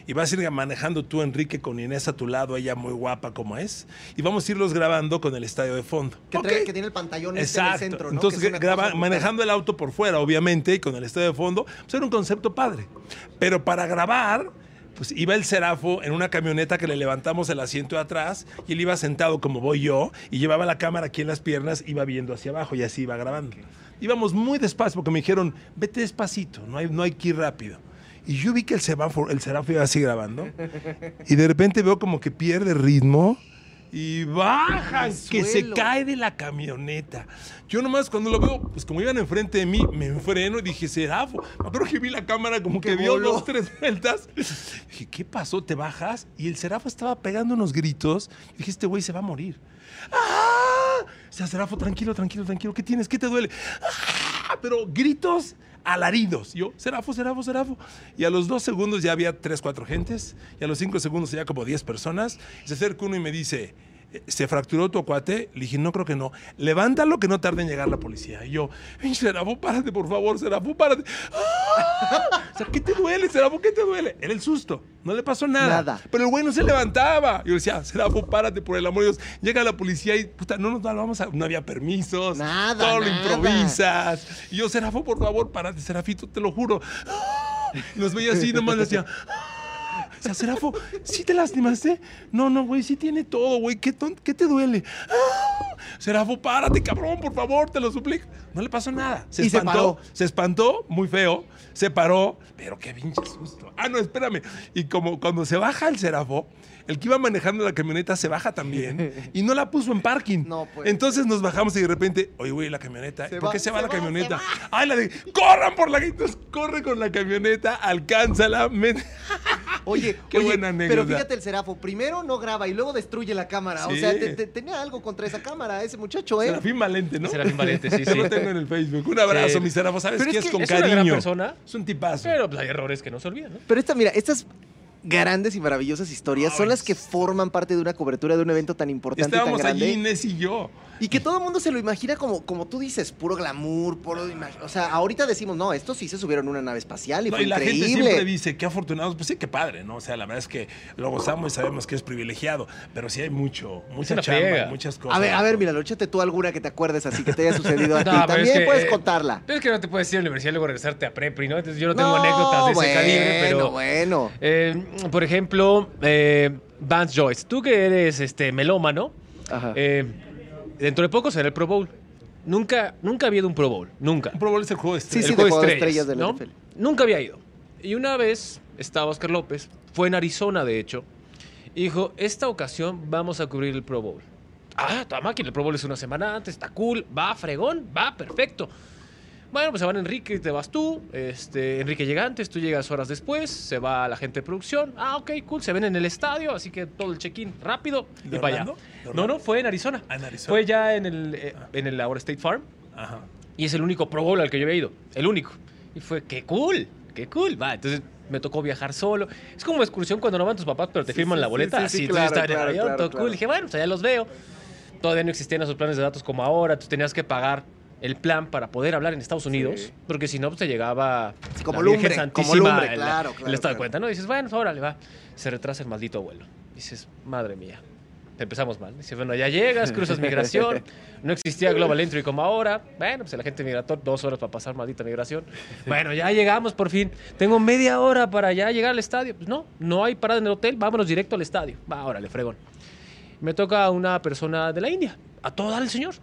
y vas a ir manejando tú, Enrique, con Inés a tu lado, ella muy guapa como es, y vamos a irlos grabando con el estadio de fondo. Que, trae- Ok. que tiene el pantallón este en el centro, ¿no? Entonces, graba- manejando el auto por fuera, obviamente, y con el estadio de fondo, pues era un concepto padre. Pero para grabar, pues iba el Serafo en una camioneta que le levantamos el asiento de atrás y él iba sentado como voy yo y llevaba la cámara aquí en las piernas, iba viendo hacia abajo y así iba grabando. Íbamos muy despacio porque me dijeron, vete despacito, no hay, no hay que ir rápido. Y yo vi que el semáforo, el Serafo iba así grabando y de repente veo como que pierde ritmo y bajan, que se cae de la camioneta. Yo nomás cuando lo veo, pues como iban enfrente de mí, me enfreno y dije, Serafo. Me acuerdo que vi la cámara como que dio voló. dos, tres vueltas. Dije, ¿qué pasó? ¿Te bajas? Y el Serafo estaba pegando unos gritos. Dije, este güey se va a morir. ¡Ah! O sea, Serafo, tranquilo, tranquilo, tranquilo. ¿Qué tienes? ¿Qué te duele? ¡Ah! Pero gritos alaridos. Yo, Serafo, Serafo, Serafo. Y a los dos segundos ya había tres, cuatro gentes. Y a los cinco segundos ya como diez personas. Se acerca uno y me dice, "Eh, ¿se fracturó tu cuate? Le dije, no creo que no. Levántalo que no tarde en llegar la policía. Y yo, "Ey, Serafo, párate, por favor, Serafo, párate. ¡Ah! O sea, ¿qué te duele, Serafo? ¿Qué te duele? Era el susto. No le pasó nada. Nada. Pero el güey no se levantaba. Yo decía, Serafo, párate por el amor de Dios. Llega la policía y, puta, no nos vamos a... No había permisos. Nada, Todo lo improvisas. Y yo, Serafo, por favor, párate, Serafito, te lo juro. Y nos veía así, nomás le decía... O sea, Serafo, ¿sí te lastimaste? No, no, güey, sí tiene todo, güey. ¿Qué, te duele? ¡Ah! Serafo, párate, cabrón, por favor, te lo suplico. No le pasó nada. Se Y se espantó. paró. Se espantó, muy feo. Se paró, pero qué pinche susto. Ah, no, espérame. Y como cuando se baja el Serafo, el que iba manejando la camioneta se baja también y no la puso en parking. No, pues. Entonces nos bajamos y de repente, oye, güey, la camioneta. Se ¿Por va, qué se va se la va, camioneta? Ay, la de, corran por la Entonces corre con la camioneta, alcánzala. met- Oye, Qué oye, buena pero anécdota. fíjate el Serafo, primero no graba y luego destruye la cámara. O sea, te- te- tenía algo contra esa cámara, ese muchacho, ¿eh? Serafín Valente, ¿no? Serafín Valente, sí, sí. lo tengo en el Facebook. Un abrazo, Sí. mi Serafo. ¿Sabes Pero qué es es, que con es una cariño? gran persona. Es un tipazo. Pero pues, hay errores que no se olvidan, ¿no? Pero esta, mira, estas grandes y maravillosas historias son las que forman parte de una cobertura de un evento tan importante y tan Estábamos grande. allí, Inés y yo. Y que todo el mundo se lo imagina como, como tú dices, puro glamour, puro O sea, ahorita decimos, no, estos sí se subieron a una nave espacial y No, fue y la gente increíble. siempre dice, qué afortunados. Pues sí, qué padre, ¿no? O sea, la verdad es que lo gozamos y sabemos que es privilegiado. Pero sí hay mucho, mucha chamba, muchas cosas. a ver, a ver, mira, échate tú alguna que te acuerdes así que te haya sucedido a ti. No, También es que, puedes eh, contarla. Pero es que no te puedes ir a la universidad y luego regresarte a Prepri, ¿no? Entonces yo no tengo anécdotas de ese bueno, calibre, pero. Bueno, eh, por ejemplo, eh, Vance Joyce, tú que eres este melómano, Ajá. eh, dentro de poco será el Pro Bowl. Nunca, nunca había ido a un Pro Bowl, nunca. Un Pro Bowl es el juego de estrellas. sí, el juego de estrellas, estrellas del ¿no? NFL. Nunca había ido. Y una vez estaba Oscar López, fue en Arizona, de hecho, y dijo, esta ocasión vamos a cubrir el Pro Bowl. Ah, toda máquina, el Pro Bowl es una semana antes, está cool, va fregón, va perfecto. Bueno, pues se van Enrique, te vas tú, este, Enrique llega antes, tú llegas horas después, se va la gente de producción, ah, ok, cool, se ven en el estadio, así que todo el check-in rápido ¿De y para allá. No, no, fue en Arizona. Ah, en Arizona. Fue ya en el, eh, en el ahora State Farm. Ajá. Y es el único Pro Bowl al que yo había ido. El único. Y fue, qué cool, qué cool. Va, entonces me tocó viajar solo. Es como excursión cuando no van tus papás, pero te Sí, firman sí, la boleta. sí, Así, sí, entonces claro, estaba en el claro, avión, claro, todo cool. Dije, bueno, pues allá los veo. Todavía no existían esos planes de datos como ahora. Tú tenías que pagar el plan para poder hablar en Estados Unidos, Sí. porque si no, pues te llegaba Sí, como la Virgen lumbre, como Santísima, lumbre, el- claro, el, claro, estado claro. de cuenta, ¿no? Y dices, bueno, pues, órale, va. Se retrasa el maldito vuelo. Dices, madre mía. Empezamos mal. Dice, bueno, ya llegas, cruzas migración. No existía Global Entry como ahora. Bueno, pues la gente migratoria, dos horas para pasar maldita migración. Bueno, ya llegamos por fin. Tengo media hora para ya llegar al estadio. Pues no, no hay parada en el hotel. Vámonos directo al estadio. Va, órale, fregón. Me toca una persona de la India. A todo el señor.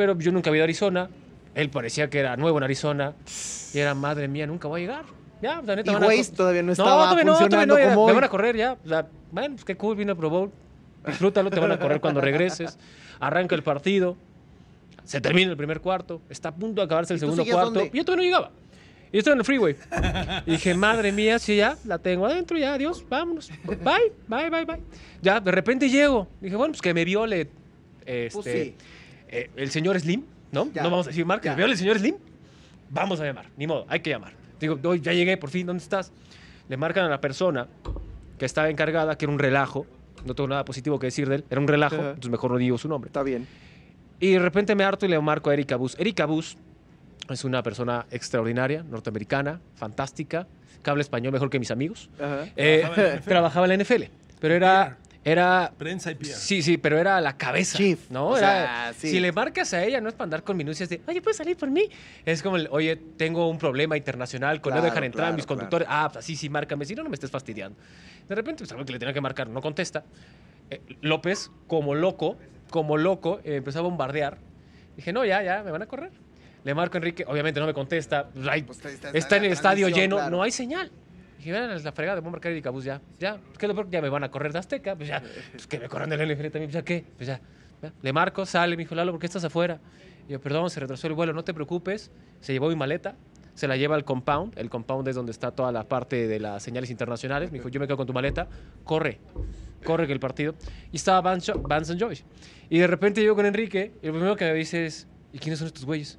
Pero yo nunca había ido a Arizona. Él parecía que era nuevo en Arizona. Y era, madre mía, nunca voy a llegar. Ya, la neta Y Waze todavía no no, estaba todavía no, todavía funcionando no, ya, como Me van a correr ya. O sea, pues qué cool, vino a Pro Bowl. Disfrútalo, te van a correr cuando regreses. Arranca el partido. Se termina el primer cuarto. Está a punto de acabarse el ¿Y tú segundo cuarto. dónde? Y yo todavía no llegaba. Y estoy en el freeway. Y dije, madre mía, si ya la tengo adentro, ya, adiós, vámonos. Bye, bye, bye, bye. Ya, de repente llego. Dije, bueno, pues que me viole este, Pues sí. Eh, el señor Slim, ¿no? Ya. No vamos a decir marca, viole el señor Slim. Vamos a llamar, ni modo, hay que llamar. Digo, "Oye, ya llegué, por fin, ¿dónde estás? Le marcan a la persona que estaba encargada, que era un relajo. No tengo nada positivo que decir de él. Era un relajo, Ajá. entonces mejor no digo su nombre. Está bien. Y de repente me harto y le marco a Erika Bus. Erika Bus es una persona extraordinaria, norteamericana, fantástica, que habla español mejor que mis amigos. Eh, Trabajaba en la NFL. trabajaba en la NFL, pero era... era Prensa y PR. Sí, sí, pero era la cabeza. Chief, ¿no? o Era- sea, sí. Si le marcas a ella, no es para andar con minucias de, oye, ¿puedes salir por mí? Es como, el, oye, tengo un problema internacional, con no Claro, dejan entrar claro, mis claro. conductores. Ah, pues así sí, márcame. Si no, no me estés fastidiando. De repente, pues algo que le tenía que marcar, no contesta. Eh, López, como loco, como loco, eh, empezó a bombardear. Dije, no, ya, ya, me van a correr. Le marco a Enrique, obviamente no me contesta. Pues, ay, Pues, está- está- está en el estadio lleno, claro. no hay señal. Dije, vean la fregada, voy a marcar Erika Bus ya, ya. ¿Qué es lo peor? Ya me van a correr de Azteca, pues ya. Pues que me corran del NFL también, pues ya, ¿qué? Pues ya. ya. Le marco, sale, me dijo, Lalo, ¿por qué estás afuera? Y yo, perdón, se retrasó el vuelo, no te preocupes. Se llevó mi maleta, se la lleva al compound. El compound es donde está toda la parte de las señales internacionales. Me dijo, yo me quedo con tu maleta, corre, corre que el partido. Y estaba Vance, Vance Joyce. Y de repente llego con Enrique y lo primero que me dice es, ¿y quiénes son estos güeyes?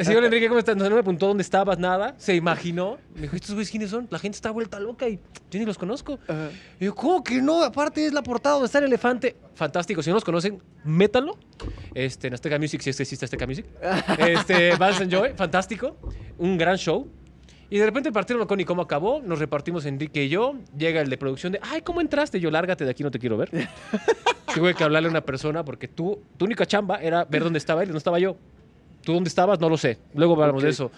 Señor Enrique, ¿cómo estás? No, no me apuntó dónde estabas, nada. Se imaginó. Me dijo, ¿estos güeyes quiénes son? La gente está vuelta loca y yo ni los conozco. Ajá. Y yo, ¿cómo que no? Aparte es la portada donde está el elefante. Fantástico. Si no los conocen, métanlo. Este, en Azteca Music, si este existe Azteca Music. Este, Vance and Joy, fantástico. Un gran show. Y de repente el partido no con ni cómo acabó. Nos repartimos Enrique y yo. Llega el de producción de, ay, ¿cómo entraste? Yo, lárgate de aquí, no te quiero ver. Tuve que hablarle a una persona porque tú, tu única chamba era ver dónde estaba él y no estaba yo. ¿Tú dónde estabas? No lo sé. Luego hablamos de eso.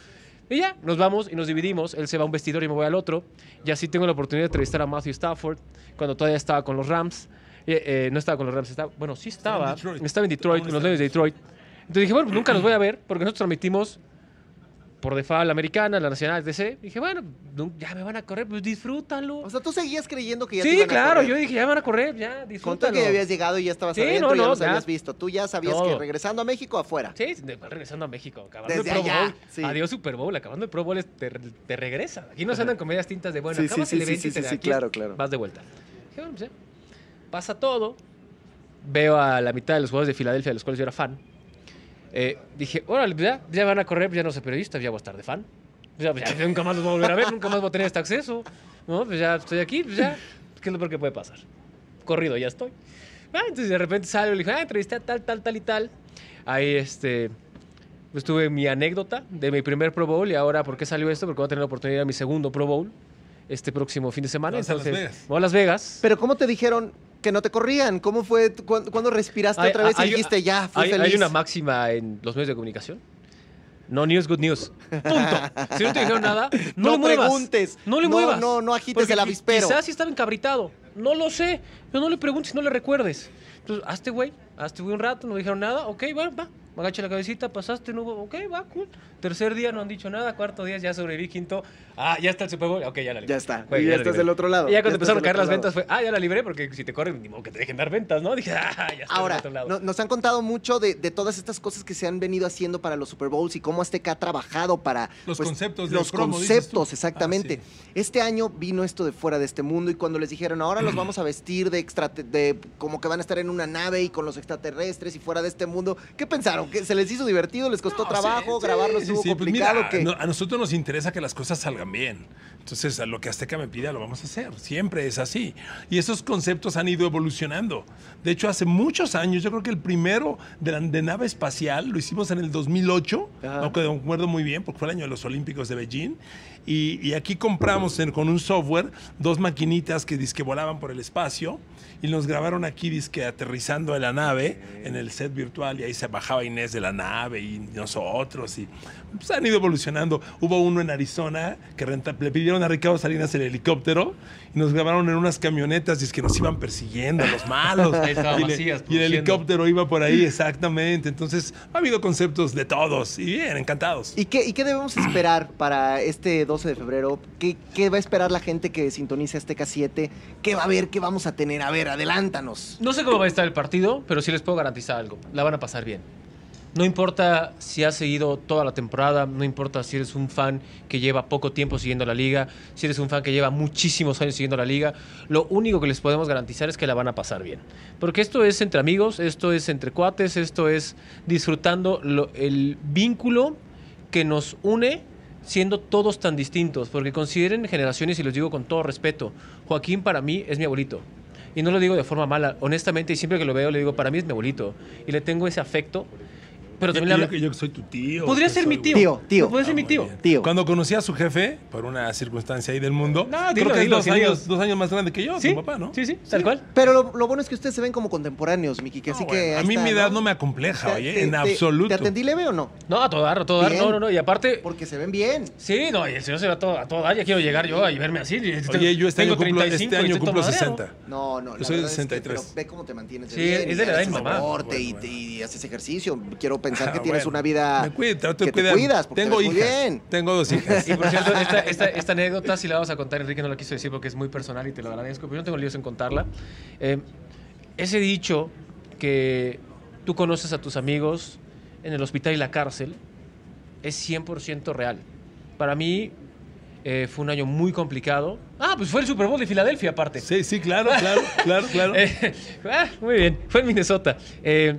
Y ya, nos vamos y nos dividimos. Él se va a un vestidor y me voy al otro. Y así tengo la oportunidad de entrevistar a Matthew Stafford cuando todavía estaba con los Rams. Eh, eh, no estaba con los Rams, estaba, bueno, sí estaba. Estaba en Detroit. Estaba en Detroit, Aún en los está. Lions de Detroit. Entonces dije, bueno, pues nunca los voy a ver porque nosotros transmitimos por default la americana, la nacional, DC. Dije, bueno, ya me van a correr, pues disfrútalo. O sea, tú seguías creyendo que ya te sí, iban a claro, correr. yo dije, ya me van a correr, ya, Con disfrútalo. que ya habías llegado y ya estabas Sí, adentro, no, ya no, los ya. habías visto. Tú ya sabías que Todo. regresando a México, afuera. Sí, regresando a México, acabando Desde el Pro allá, Bowl. sí. Adiós Super Bowl, acabando el Pro Bowl te, te regresa. Aquí no se andan con medias tintas de, bueno, Sí, acabas sí, el sí, evento sí, y te sí, sí, aquí claro, claro. vas de vuelta. Dije, bueno, pues ya. Pasa todo. Veo a la mitad de los jugadores de Filadelfia, de los cuales yo era fan. Eh, dije, órale, pues ya, ya van a correr, pues ya no soy periodista, ya voy a estar de fan. Pues ya, ya nunca más los voy a volver a ver, nunca más voy a tener este acceso. No, pues ya estoy aquí, pues ya, ¿qué es lo peor que puede pasar? Corrido, ya estoy. Ah, entonces de repente salgo y le dije, ah, entrevisté a tal, tal, tal y tal. Ahí, este, pues tuve mi anécdota de mi primer Pro Bowl y ahora, ¿por qué salió esto? Porque voy a tener la oportunidad de mi segundo Pro Bowl este próximo fin de semana. Vas a Las Entonces, Vegas. voy a Las Vegas. Pero ¿cómo te dijeron que no te corrían? ¿Cómo fue? cuándo, cuándo respiraste Hay- otra vez hay- y dijiste, ya, fui hay, feliz? hay una máxima en los medios de comunicación. No news, good news. Punto. Si no te dijeron nada, no, No le muevas. preguntes. No le No, muevas. no, no agites Porque el avispero. Quizás sí estaba encabritado. No lo sé. Pero no le preguntes, no le recuerdes. Entonces, hazte güey. Hazte güey un rato, no dijeron nada. Ok, va, va. Agacha la cabecita, pasaste, no hubo. Ok, va, cool. Tercer día no han dicho nada. Cuarto día ya sobreviví. Quinto, ah, ya está el Super Bowl. Ok, ya la libré. Ya está. Y ya la estás del otro lado. Y ya cuando Ya empezaron a caer las ventas fue, ah, ya la libré porque si te corren, ni modo que te dejen dar ventas, ¿no? Dije, ah, ya está Ahora, del otro lado. no- nos han contado mucho de, de todas estas cosas que se han venido haciendo para los Super Bowls y cómo Azteca ha trabajado para pues, Los conceptos del los promo, dices conceptos, tú. exactamente. Ah, Este año vino esto de fuera de este mundo y cuando les dijeron ahora los vamos a vestir de extra de como que van a estar en una nave y con los extraterrestres y fuera de este mundo, ¿qué pensaron? ¿Que se les hizo divertido? ¿Les costó No, trabajo? sí, ¿Grabarlo sí, estuvo sí, pues complicado? mira, ¿Qué? no- a nosotros nos interesa que las cosas salgan bien. Entonces, a lo que Azteca me pida lo vamos a hacer. Siempre es así. Y esos conceptos han ido evolucionando. De hecho, hace muchos años, yo creo que el primero de, la, de nave espacial lo hicimos en el 2008. Ajá. No me acuerdo muy bien, porque fue el año de los Olímpicos de Beijing. Y, y aquí compramos en- con un software dos maquinitas que disque volaban por el espacio y nos grabaron aquí disque aterrizando en la nave en el set virtual y ahí se bajaba Inés de la nave y nosotros y pues, han ido evolucionando. Hubo uno en Arizona que renta- le pidieron a Ricardo Salinas el helicóptero y nos grabaron en unas camionetas y es que nos iban persiguiendo los malos. Y, le- Macías y el helicóptero iba por ahí exactamente. Entonces ha habido conceptos de todos y bien, encantados. ¿Y qué, ¿Y qué debemos esperar para este 12 de febrero? ¿Qué, qué va a esperar la gente que sintonice Azteca 7? ¿Qué va a ver? ¿Qué vamos a tener? A ver, adelántanos. No sé cómo va a estar el partido, pero sí les puedo garantizar algo. La van a pasar bien. No importa si has seguido toda la temporada, no importa si eres un fan que lleva poco tiempo siguiendo la liga, si eres un fan que lleva muchísimos años siguiendo la liga, lo único que les podemos garantizar es que la van a pasar bien. Porque esto es entre amigos, esto es entre cuates, esto es disfrutando el vínculo que nos une siendo todos tan distintos. Porque consideren generaciones, y los digo con todo respeto, Joaquín para mí es mi abuelito. Y no lo digo de forma mala, honestamente, y siempre que lo veo le digo, para mí es mi abuelito. Y le tengo ese afecto. Pero también le yo, habla- que yo que soy tu tío. Podría que ser soy- mi tío. Tío, tío. Podría ser mi tío. bien. Tío. Cuando conocí a su jefe, por una circunstancia ahí del mundo, No, creo dilo, que es dilo, dos, sin años, dos años más grande que yo, Sí, tu papá, ¿no? sí, sí, tal cual. Pero lo, lo bueno es que ustedes se ven como contemporáneos, Miki, que No, así bueno, que. a mí está, mi edad no me acompleja, oye, te- en te- absoluto. ¿Te atendí leve o no? No, a todo dar, a todo dar. No, no, no. Y aparte, Porque se ven bien. sí, no, y el señor se va a todo, a todo dar. Ya quiero llegar yo y verme así. Oye, yo este Tengo año cumplo, 35 este año cumplo todo madreado. 60. No, no, Yo soy de verdad es que- 63. pero ve cómo te mantienes. Sí, es de la edad de mi mamá. y haces ejercicio. Quiero pensar que tienes bueno. una vida. Me cuido, que te cuidas, porque Tengo muy hijas. bien. Tengo dos hijas. Y por cierto, esta, esta- esta anécdota sí la vamos a contar, Enrique no la quiso decir porque es muy personal y te lo agradezco, pero yo no tengo líos en contarla. Eh, ese dicho que tú conoces a tus amigos en el hospital y la cárcel es 100% real. Para mí eh, fue un año muy complicado. Ah, pues fue el Super Bowl de Filadelfia aparte. Sí, sí, claro, claro, claro, claro. Eh, ah, muy bien, fue en Minnesota. Eh,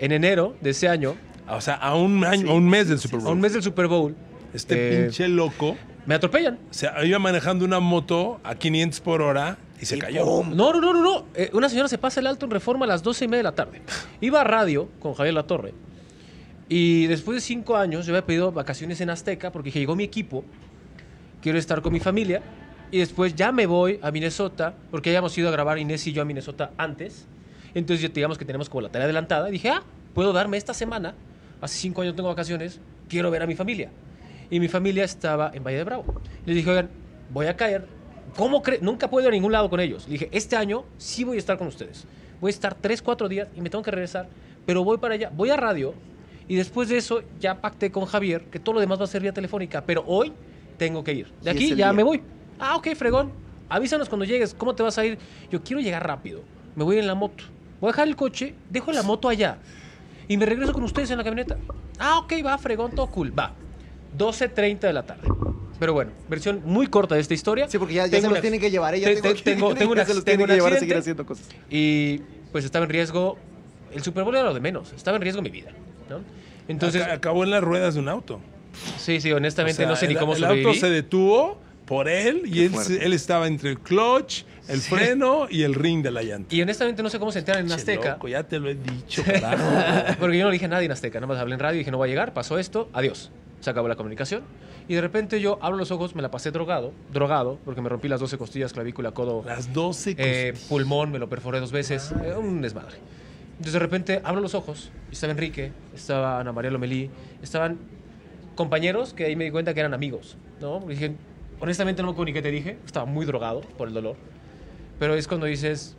en enero de ese año, O sea, a un año, a un mes del Super a Bowl. un mes del Super Bowl, Este eh, pinche loco, me atropellan. o sea, iba manejando una moto a 500 por hora y se Y cayó. ¡pum! No, no, no, no, no. Eh, una señora se pasa el alto en reforma a las 12 y media de la tarde. Iba a radio con Javier Latorre. Y después de cinco años, yo había pedido vacaciones en Azteca porque dije, llegó mi equipo, quiero estar con mi familia. Y después ya me voy a Minnesota, porque habíamos ido a grabar Inés y yo a Minnesota antes. Entonces, ya digamos que tenemos como la tarea adelantada. Y dije, ah, puedo darme esta semana. Hace cinco años tengo vacaciones, quiero ver a mi familia. Y mi familia estaba en Valle de Bravo. Les dije, oigan, voy a caer. ¿Cómo creen? Nunca puedo ir a ningún lado con ellos. Le dije, este año sí voy a estar con ustedes. Voy a estar tres, cuatro días y me tengo que regresar. Pero voy para allá. Voy a radio. Y después de eso ya pacté con Javier que todo lo demás va a ser vía telefónica. Pero hoy tengo que ir. De Sí, aquí ya día. me voy. Ah, ok, fregón. Avísanos cuando llegues. ¿Cómo te vas a ir? Yo quiero llegar rápido. Me voy en la moto. Voy a dejar el coche, dejo la moto allá. Y me regreso con ustedes en la camioneta. Ah, ok, va, fregón, todo cool. Va. 12.30 de la tarde. Pero bueno, versión muy corta de esta historia. Sí, porque ya, ya se los tienen que llevar. ¿eh? Ya te- tengo, te- que- tengo, una- se los tengo tienen que llevar a seguir haciendo cosas. Y pues estaba en riesgo. El Super Bowl era lo de menos. Estaba en riesgo mi vida. ¿no? Entonces, Ac- acabó en las ruedas de un auto. sí, sí, honestamente O sea, no sé ni cómo El auto se detuvo por él y él, él estaba entre el clutch, el freno y el ring de la llanta. Y honestamente no sé cómo se enteran en Azteca. loco, ya te lo he dicho, carajo. Porque yo no le dije a nadie en Azteca, nada más hablé en radio y dije no voy a llegar, pasó esto, adiós. Se acabó la comunicación. Y de repente yo abro los ojos, me la pasé drogado, drogado, porque me rompí las 12 costillas, clavícula, codo, Las 12 eh, pulmón, me lo perforé dos veces, eh, un desmadre. Entonces de repente abro los ojos, y estaba Enrique, estaba Ana María Lomelí, estaban compañeros que ahí me di cuenta que eran amigos, ¿no? Dije, honestamente no me acuerdo ni qué te dije, estaba muy drogado por el dolor, pero es cuando dices,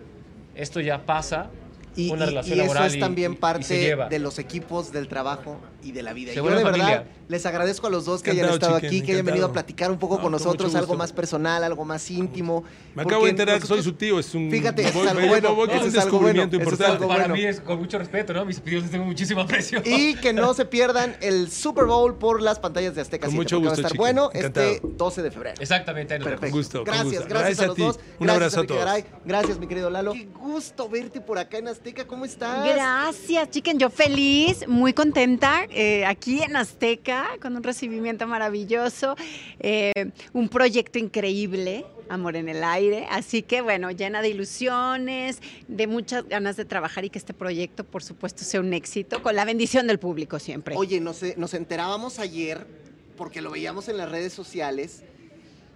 esto ya pasa, Y, una y- relación y eso laboral es también parte de los equipos del trabajo y de la vida. Se Y yo de verdad familia. les agradezco a los dos que hayan Encantado, estado chiquen, aquí, que hayan venido a platicar un poco No, con nosotros, algo gusto. más personal, algo más íntimo. Me acabo de enterar que soy su tío. Es un, Fíjate, es algo bueno, voy un bueno, descubrimiento es importante. algo Para bueno. mí es con mucho respeto, ¿no? Mis tíos les tengo muchísimo aprecio. Y que no se pierdan el Super Bowl por las pantallas de Azteca Con 7, mucho porque va a gusto, estar chiquen. bueno Encantado. este 12 de febrero. Exactamente. Perfecto. Con gusto, con gracias, gusto. gracias, Gracias a a los dos. Un Gracias, abrazo a todos. Garay. Gracias, mi querido Lalo. Qué gusto verte por acá en Azteca. ¿Cómo estás? Gracias, chiquen. Yo feliz, muy contenta eh, aquí en Azteca con un recibimiento maravilloso, eh, un proyecto increíble, Amor en el Aire. Así que, bueno, llena de ilusiones, de muchas ganas de trabajar y que este proyecto, por supuesto, sea un éxito, con la bendición del público siempre. Oye, nos, nos enterábamos ayer porque lo veíamos en las redes sociales.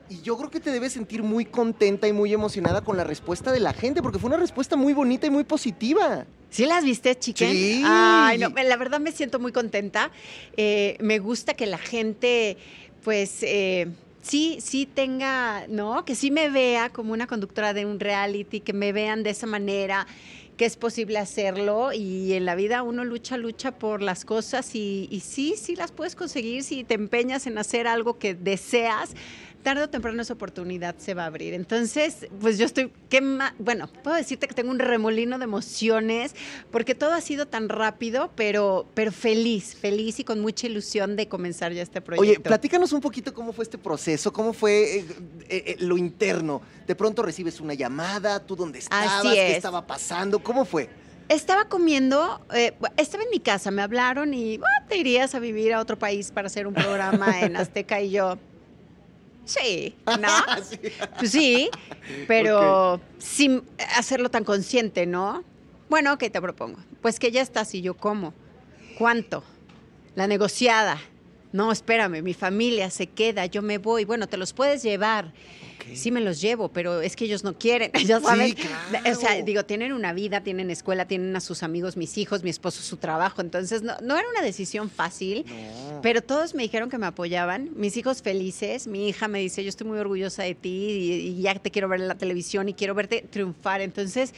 Y yo creo que te debes sentir muy contenta y muy emocionada con la respuesta de la gente, porque fue una respuesta muy bonita y muy positiva. ¿Sí las viste, chiquen? Sí. Ay, no, la verdad me siento muy contenta. Eh, me gusta que la gente, pues, eh, sí, sí tenga, ¿no? Que sí me vea como una conductora de un reality, que me vean de esa manera, que es posible hacerlo y en la vida uno lucha, lucha por las cosas y, y sí, sí las puedes conseguir si te empeñas en hacer algo que deseas. Tarde o temprano esa oportunidad se va a abrir. Entonces, pues yo estoy, qué bueno, puedo decirte que tengo un remolino de emociones, porque todo ha sido tan rápido, pero, pero feliz, feliz y con mucha ilusión de comenzar ya este proyecto. Oye, platícanos un poquito cómo fue este proceso, cómo fue eh, eh, lo interno. De pronto recibes una llamada, tú dónde estabas, qué es. estaba pasando, ¿cómo fue? Estaba comiendo, eh, estaba en mi casa, me hablaron y "Ah, te irías a vivir a otro país para hacer un programa en Azteca y yo, sí, ¿no? Sí. Pues sí, pero sin hacerlo tan consciente, ¿no? Bueno, ok, te propongo. Pues que ya estás y yo cómo. ¿Cuánto? La negociada. No, espérame, mi familia se queda, yo me voy. Bueno, te los puedes llevar. Sí me los llevo, pero es que ellos no quieren, ya sabes. claro. O sea, digo, tienen una vida, tienen escuela, tienen a sus amigos, mis hijos, mi esposo, su trabajo. Entonces, no, no era una decisión fácil. No. Pero todos me dijeron que me apoyaban, mis hijos felices, mi hija me dice, yo estoy muy orgullosa de ti y, y ya te quiero ver en la televisión y quiero verte triunfar. Entonces,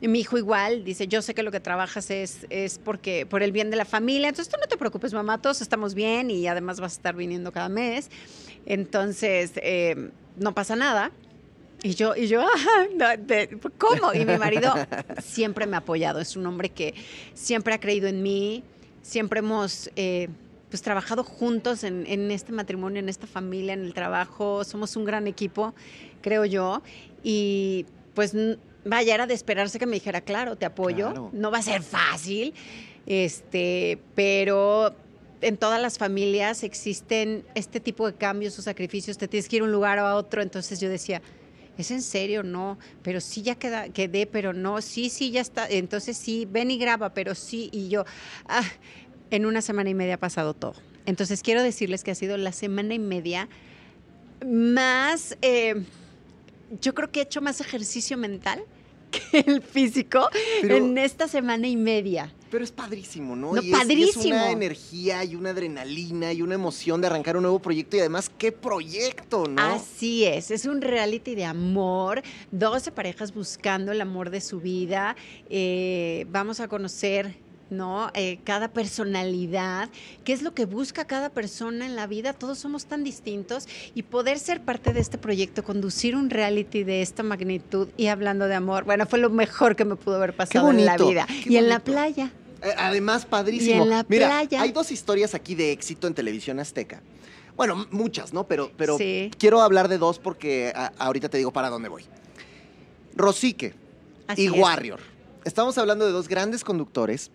y mi hijo igual dice, yo sé que lo que trabajas es, es porque, por el bien de la familia, entonces tú no te preocupes, mamá, todos estamos bien y además vas a estar viniendo cada mes. Entonces, eh, no pasa nada. Y yo, y yo, "Ah, no, de- ¿cómo? Y mi marido siempre me ha apoyado. Es un hombre que siempre ha creído en mí. Siempre hemos eh, pues, trabajado juntos en, en este matrimonio, en esta familia, en el trabajo. Somos un gran equipo, creo yo. Y pues vaya, era de esperarse que me dijera, claro, te apoyo. Claro. No va a ser fácil, este, pero en todas las familias existen este tipo de cambios o sacrificios. Te tienes que ir a un lugar o a otro. Entonces yo decía, ¿es en serio? No, pero sí ya queda, quedé, pero no, sí, sí, ya está. Entonces sí, ven y graba, pero sí. Y yo, ah, en una semana y media ha pasado todo. Entonces quiero decirles que ha sido la semana y media más, eh, yo creo que he hecho más ejercicio mental que el físico Pero- en esta semana y media. Pero es padrísimo, ¿no? No, y es, y es padrísimo. una energía y una adrenalina y una emoción de arrancar un nuevo proyecto y además, ¿qué proyecto, no? Así es, es un reality de amor, 12 parejas buscando el amor de su vida. Eh, vamos a conocer. ¿No? Eh, cada personalidad, qué es lo que busca cada persona en la vida, todos somos tan distintos y poder ser parte de este proyecto, conducir un reality de esta magnitud y hablando de amor, bueno, fue lo mejor que me pudo haber pasado en la vida. Y en la playa. Eh, Además, padrísimo. Y en la Mira, playa. hay dos historias aquí de éxito en televisión azteca. Bueno, muchas, ¿no? Pero, pero Sí. quiero hablar de dos porque a- ahorita te digo para dónde voy. Rosique Así y es. Warrior. Estamos hablando de dos grandes conductores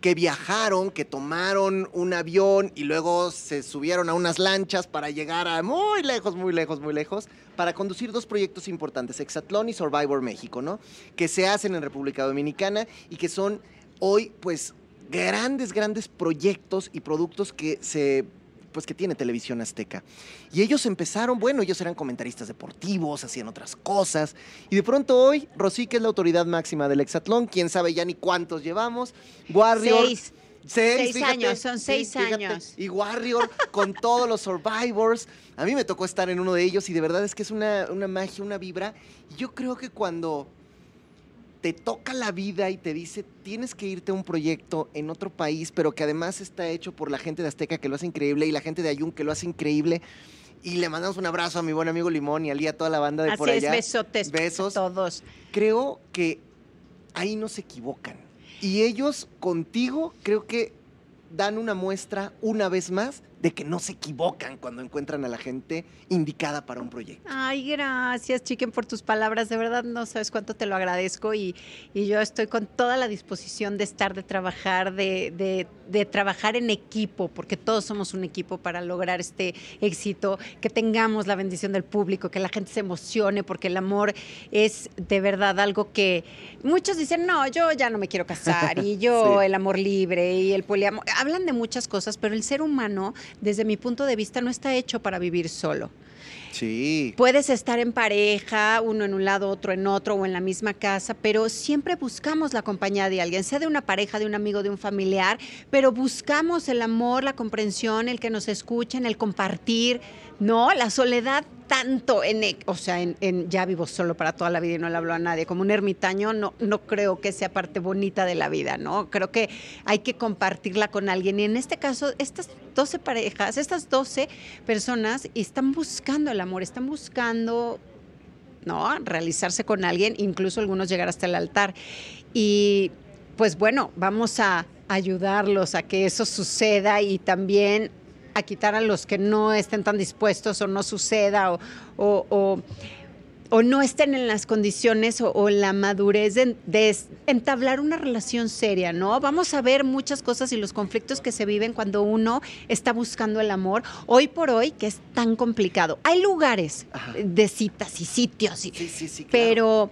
que viajaron, que tomaron un avión y luego se subieron a unas lanchas para llegar a muy lejos, muy lejos, muy lejos, para conducir dos proyectos importantes, Exatlón y Survivor México, ¿no? Que se hacen en República Dominicana y que son hoy, pues, grandes, grandes proyectos y productos que se pues que tiene televisión azteca. Y ellos empezaron, bueno, ellos eran comentaristas deportivos, hacían otras cosas. Y de pronto hoy, Rosique es la autoridad máxima del hexatlón, quién sabe ya ni cuántos llevamos. Warrior. Seis. Seis, Seis años, son seis fíjate. años. Y Warrior con todos los Survivors. A mí me tocó estar en uno de ellos y de verdad es que es una, una magia, una vibra. Y yo creo que cuando te toca la vida y te dice tienes que irte a un proyecto en otro país, pero que además está hecho por la gente de Azteca que lo hace increíble y la gente de Ayun que lo hace increíble. Y le mandamos un abrazo a mi buen amigo Limón y a Lía, toda la banda de Así por es, allá. besotes. Besos. A todos. Creo que ahí no se equivocan. Y ellos contigo creo que dan una muestra una vez más de que no se equivocan cuando encuentran a la gente indicada para un proyecto. Ay, gracias, Chiquen, por tus palabras. De verdad, no sabes cuánto te lo agradezco y, y yo estoy con toda la disposición de estar, de trabajar, de, de- de trabajar en equipo, porque todos somos un equipo para lograr este éxito, que tengamos la bendición del público, que la gente se emocione, porque el amor es de verdad algo que muchos dicen, no, yo ya no me quiero casar y yo Sí. el amor libre y el poliamor. Hablan de muchas cosas, pero el ser humano, desde mi punto de vista, no está hecho para vivir solo. Sí. Puedes estar en pareja, uno en un lado, otro en otro, o en la misma casa, pero siempre buscamos la compañía de alguien, sea de una pareja, de un amigo, de un familiar, pero buscamos el amor, la comprensión, el que nos escuchen, el compartir, ¿no? La soledad tanto en, e- o sea, en, en ya vivo solo para toda la vida y no le hablo a nadie, como un ermitaño, no, no creo que sea parte bonita de la vida, ¿no? Creo que hay que compartirla con alguien. Y en este caso, estas 12 parejas, estas 12 personas están buscando el amor, están buscando ¿no? realizarse con alguien, incluso algunos llegar hasta el altar. Y pues bueno, vamos a ayudarlos a que eso suceda y también a quitar a los que no estén tan dispuestos o no suceda o, o, o o no estén en las condiciones o, la madurez de, de, entablar una relación seria, ¿no? Vamos a ver muchas cosas y los conflictos que se viven cuando uno está buscando el amor, hoy por hoy, que es tan complicado. Hay lugares Ajá. de citas y sitios, y, sí, sí, sí, claro. pero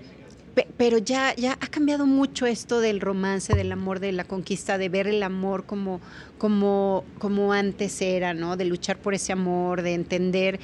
pero ya, ya ha cambiado mucho esto del romance, del amor, de la conquista, de ver el amor como, como, como antes era, ¿no? De luchar por ese amor, de entender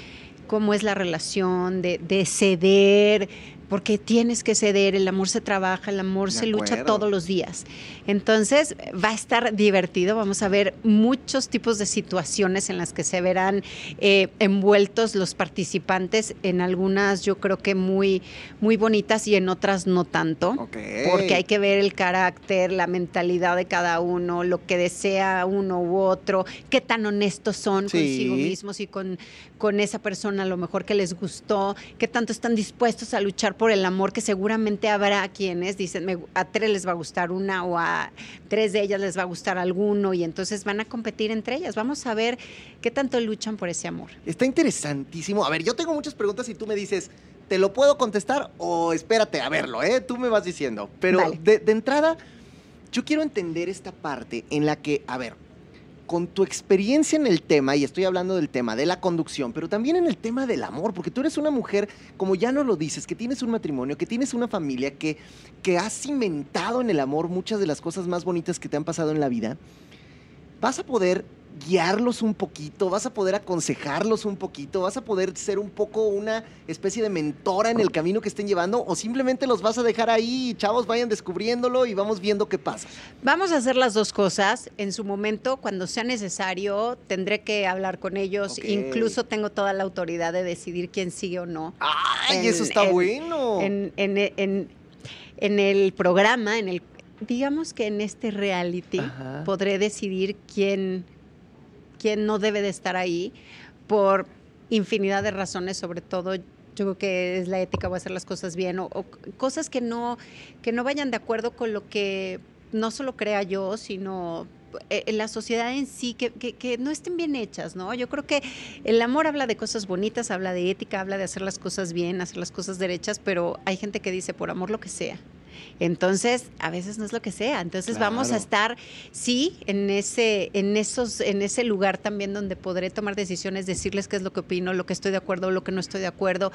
cómo es la relación, de, de, ceder, porque tienes que ceder, el amor se trabaja, el amor de se acuerdo. lucha todos los días. Entonces va a estar divertido, vamos a ver muchos tipos de situaciones en las que se verán eh, envueltos los participantes, en algunas yo creo que muy, muy bonitas y en otras no tanto, okay. porque hay que ver el carácter, la mentalidad de cada uno, lo que desea uno u otro, qué tan honestos son sí. consigo mismos y con, con esa persona a lo mejor que les gustó, qué tanto están dispuestos a luchar por el amor, que seguramente habrá quienes dicen, me, a tres les va a gustar una o a tres de ellas les va a gustar alguno y entonces van a competir entre ellas. Vamos a ver qué tanto luchan por ese amor. Está interesantísimo. A ver, yo tengo muchas preguntas y tú me dices, ¿te lo puedo contestar o espérate a verlo? ¿eh? Tú me vas diciendo. Pero vale. de, de entrada, yo quiero entender esta parte en la que, a ver, con tu experiencia en el tema, y estoy hablando del tema de la conducción, pero también en el tema del amor, porque tú eres una mujer, como ya no lo dices, que tienes un matrimonio, que tienes una familia, que, que has cimentado en el amor muchas de las cosas más bonitas que te han pasado en la vida, vas a poder guiarlos un poquito, vas a poder aconsejarlos un poquito, vas a poder ser un poco una especie de mentora en el camino que estén llevando o simplemente los vas a dejar ahí, chavos, vayan descubriéndolo y vamos viendo qué pasa. Vamos a hacer las dos cosas. En su momento, cuando sea necesario, tendré que hablar con ellos. Okay. Incluso tengo toda la autoridad de decidir quién sigue o no. ¡Ay, en, eso está en, bueno! En, el programa, en el digamos que en este reality Ajá. podré decidir quién quién no debe de estar ahí por infinidad de razones, sobre todo yo creo que es la ética o hacer las cosas bien o, cosas que no que no vayan de acuerdo con lo que no solo crea yo, sino en la sociedad en sí, que, que, que, no estén bien hechas, ¿no? Yo creo que el amor habla de cosas bonitas, habla de ética, habla de hacer las cosas bien, hacer las cosas derechas, pero hay gente que dice por amor lo que sea. Entonces, a veces no es lo que sea. Entonces claro. vamos a estar, sí, en ese, en esos, en ese lugar también donde podré tomar decisiones, decirles qué es lo que opino, lo que estoy de acuerdo, lo que no estoy de acuerdo.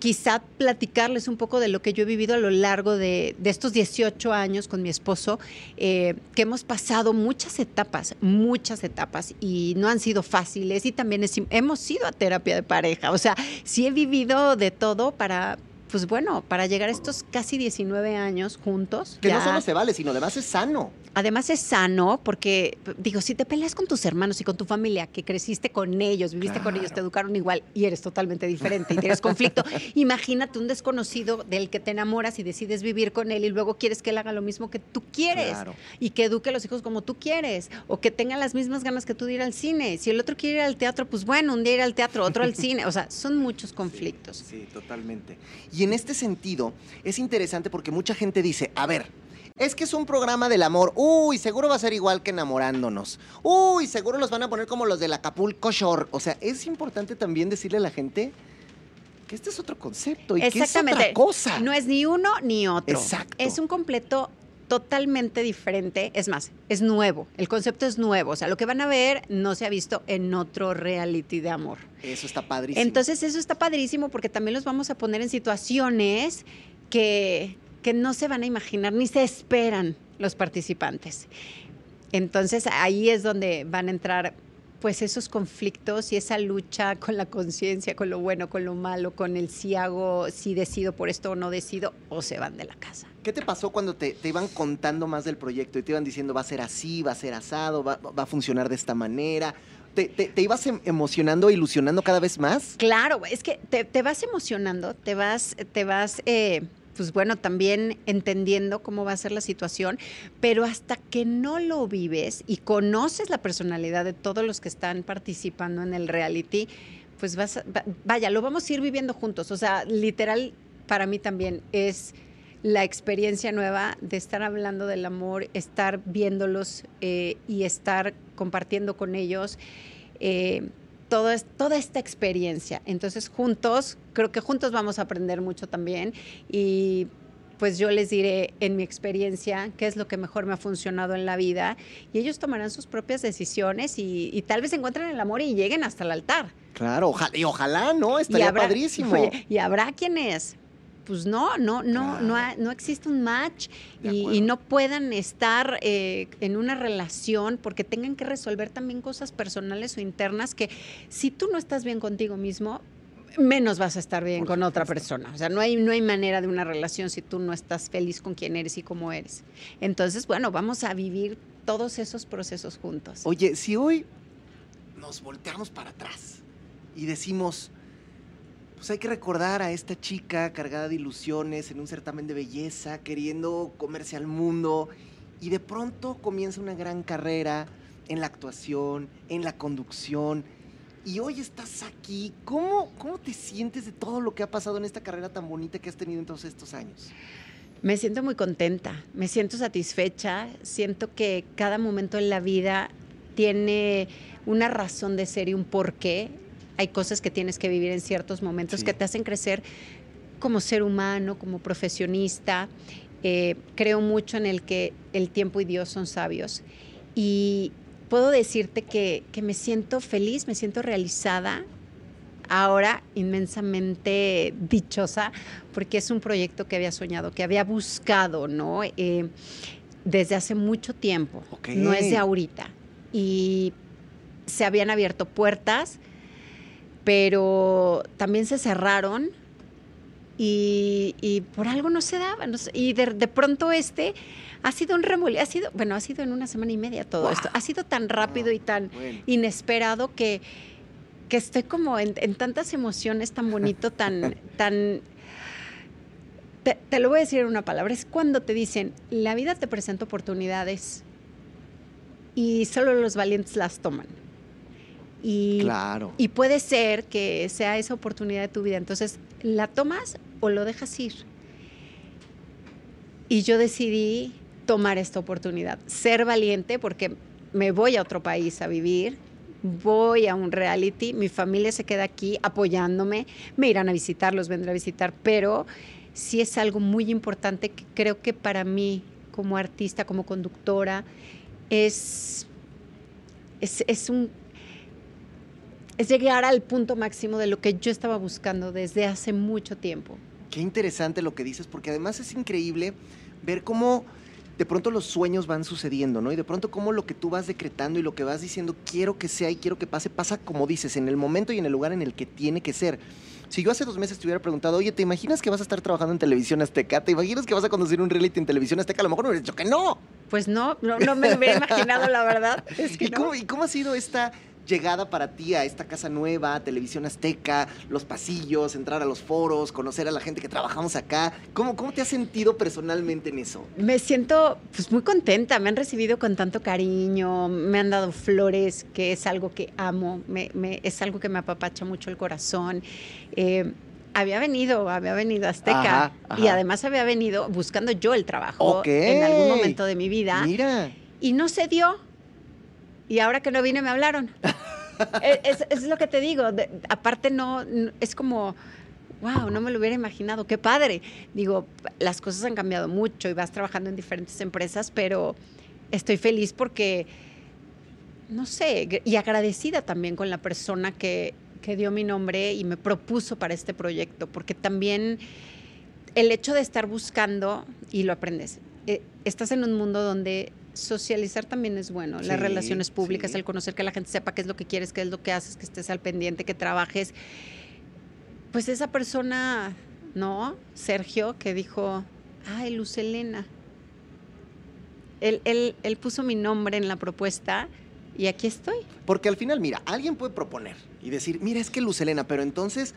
Quizá platicarles un poco de lo que yo he vivido a lo largo de, de estos 18 años con mi esposo, eh, que hemos pasado muchas etapas, muchas etapas, y no han sido fáciles, y también es, hemos ido a terapia de pareja. O sea, sí he vivido de todo para, pues bueno, para llegar a estos casi 19 años juntos. Que ya, no solo se vale, sino además es sano. Además es sano porque, digo, si te peleas con tus hermanos y con tu familia, que creciste con ellos, viviste claro. con ellos, te educaron igual y eres totalmente diferente y tienes conflicto, imagínate un desconocido del que te enamoras y decides vivir con él y luego quieres que él haga lo mismo que tú quieres claro. y que eduque a los hijos como tú quieres o que tenga las mismas ganas que tú de ir al cine. Si el otro quiere ir al teatro, pues bueno, un día ir al teatro, otro al cine. O sea, son muchos conflictos. Sí, sí, totalmente. Y en este sentido, es interesante porque mucha gente dice, a ver, es que es un programa del amor. Uy, seguro va a ser igual que enamorándonos. Uy, seguro los van a poner como los del Acapulco Shore. O sea, es importante también decirle a la gente que este es otro concepto y que es otra cosa. No es ni uno ni otro. Exacto. Es un completo totalmente diferente. Es más, es nuevo. El concepto es nuevo. O sea, lo que van a ver no se ha visto en otro reality de amor. Eso está padrísimo. Entonces, eso está padrísimo porque también los vamos a poner en situaciones que, que no se van a imaginar ni se esperan los participantes. Entonces, ahí es donde van a entrar pues esos conflictos y esa lucha con la conciencia, con lo bueno, con lo malo, con el si hago, si decido por esto o no decido, o se van de la casa. ¿Qué te pasó cuando te, te, iban contando más del proyecto y te iban diciendo va a ser así, va a ser asado, va, va a funcionar de esta manera? ¿Te, te, te ibas em, emocionando, ilusionando cada vez más? Claro, es que te, te vas emocionando, te vas, te vas eh, pues bueno, también entendiendo cómo va a ser la situación, pero hasta que no lo vives y conoces la personalidad de todos los que están participando en el reality, pues vas, vaya, lo vamos a ir viviendo juntos. O sea, literal, para mí también es la experiencia nueva de estar hablando del amor, estar viéndolos eh, y estar compartiendo con ellos. Eh, toda, toda esta experiencia. Entonces, juntos, creo que juntos vamos a aprender mucho también y pues yo les diré en mi experiencia qué es lo que mejor me ha funcionado en la vida y ellos tomarán sus propias decisiones y, tal vez encuentren el amor y lleguen hasta el altar. Claro, ojalá, y ojalá, ¿no? Estaría padrísimo. y habrá quienes pues no, no, no, no, no existe un match y, no puedan estar eh, en una relación porque tengan que resolver también cosas personales o internas que si tú no estás bien contigo mismo, menos vas a estar bien con otra persona. O sea, no hay, no hay manera de una relación si tú no estás feliz con quién eres y cómo eres. Entonces, bueno, vamos a vivir todos esos procesos juntos. Oye, si hoy nos volteamos para atrás y decimos, pues hay que recordar a esta chica cargada de ilusiones en un certamen de belleza, queriendo comerse al mundo, y de pronto comienza una gran carrera en la actuación, en la conducción, y hoy estás aquí. ¿Cómo, ¿Cómo te sientes de todo lo que ha pasado en esta carrera tan bonita que has tenido en todos estos años? Me siento muy contenta, me siento satisfecha, siento que cada momento en la vida tiene una razón de ser y un porqué hay cosas que tienes que vivir en ciertos momentos que te hacen crecer como ser humano, como profesionista. Eh, creo mucho en el que el tiempo y Dios son sabios. Y puedo decirte que, me siento feliz, me siento realizada, ahora inmensamente dichosa, porque es un proyecto que había soñado, que había buscado, ¿no? Eh, desde hace mucho tiempo, no es de ahorita. Y se habían abierto puertas, pero también se cerraron y, por algo no se daban. y de, pronto este ha sido un remolino, ha sido, bueno, ha sido en una semana y media todo esto, ha sido tan rápido y tan inesperado que, que estoy como en, tantas emociones, tan bonito, tan, tan... Te, te lo voy a decir en una palabra, es cuando te dicen, la vida te presenta oportunidades y solo los valientes las toman. Y, claro. y puede ser que sea esa oportunidad de tu vida. Entonces, ¿la tomas o lo dejas ir? Y yo decidí tomar esta oportunidad, ser valiente porque me voy a otro país a vivir, voy a un reality, mi familia se queda aquí apoyándome, me irán a visitar, los vendré a visitar, pero sí es algo muy importante que creo que para mí como artista, como conductora, es, es, es un es llegar al punto máximo de lo que yo estaba buscando desde hace mucho tiempo. Qué interesante lo que dices, porque además es increíble ver cómo de pronto los sueños van sucediendo, ¿no? Y de pronto cómo lo que tú vas decretando y lo que vas diciendo, quiero que sea y quiero que pase, pasa como dices, en el momento y en el lugar en el que tiene que ser. Si yo hace dos meses te hubiera preguntado, oye, ¿te imaginas que vas a estar trabajando en televisión azteca? ¿Te imaginas que vas a conducir un reality en televisión azteca? A lo mejor me hubieras dicho que no. Pues no, no, me hubiera imaginado, la verdad. ¿Y, cómo, ¿Y cómo ha sido esta llegada para ti a esta casa nueva, televisión azteca, los pasillos, entrar a los foros, conocer a la gente que trabajamos acá? ¿Cómo, cómo te has sentido personalmente en eso? Me siento pues, muy contenta, me han recibido con tanto cariño, me han dado flores, que es algo que amo, me, es algo que me apapacha mucho el corazón. Eh, había venido, había venido a Azteca y además había venido buscando yo el trabajo en algún momento de mi vida. Mira. Y no se dio y ahora que no vine me hablaron. E, es, lo que te digo. aparte no, es como, wow, no me lo hubiera imaginado. Qué padre. Digo, las cosas han cambiado mucho y vas trabajando en diferentes empresas, pero estoy feliz porque, no sé, y agradecida también con la persona que, que dio mi nombre y me propuso para este proyecto, porque también el hecho de estar buscando, y lo aprendes, eh, estás en un mundo donde socializar también es bueno, las relaciones públicas, el conocer que la gente sepa qué es lo que quieres, qué es lo que haces, que estés al pendiente, que trabajes. Pues esa persona, ¿no? Sergio, que dijo, ay, Luz Elena. Él, él, él puso mi nombre en la propuesta y aquí estoy. Porque al final, mira, alguien puede proponer y decir, mira, es que Luz Elena, pero entonces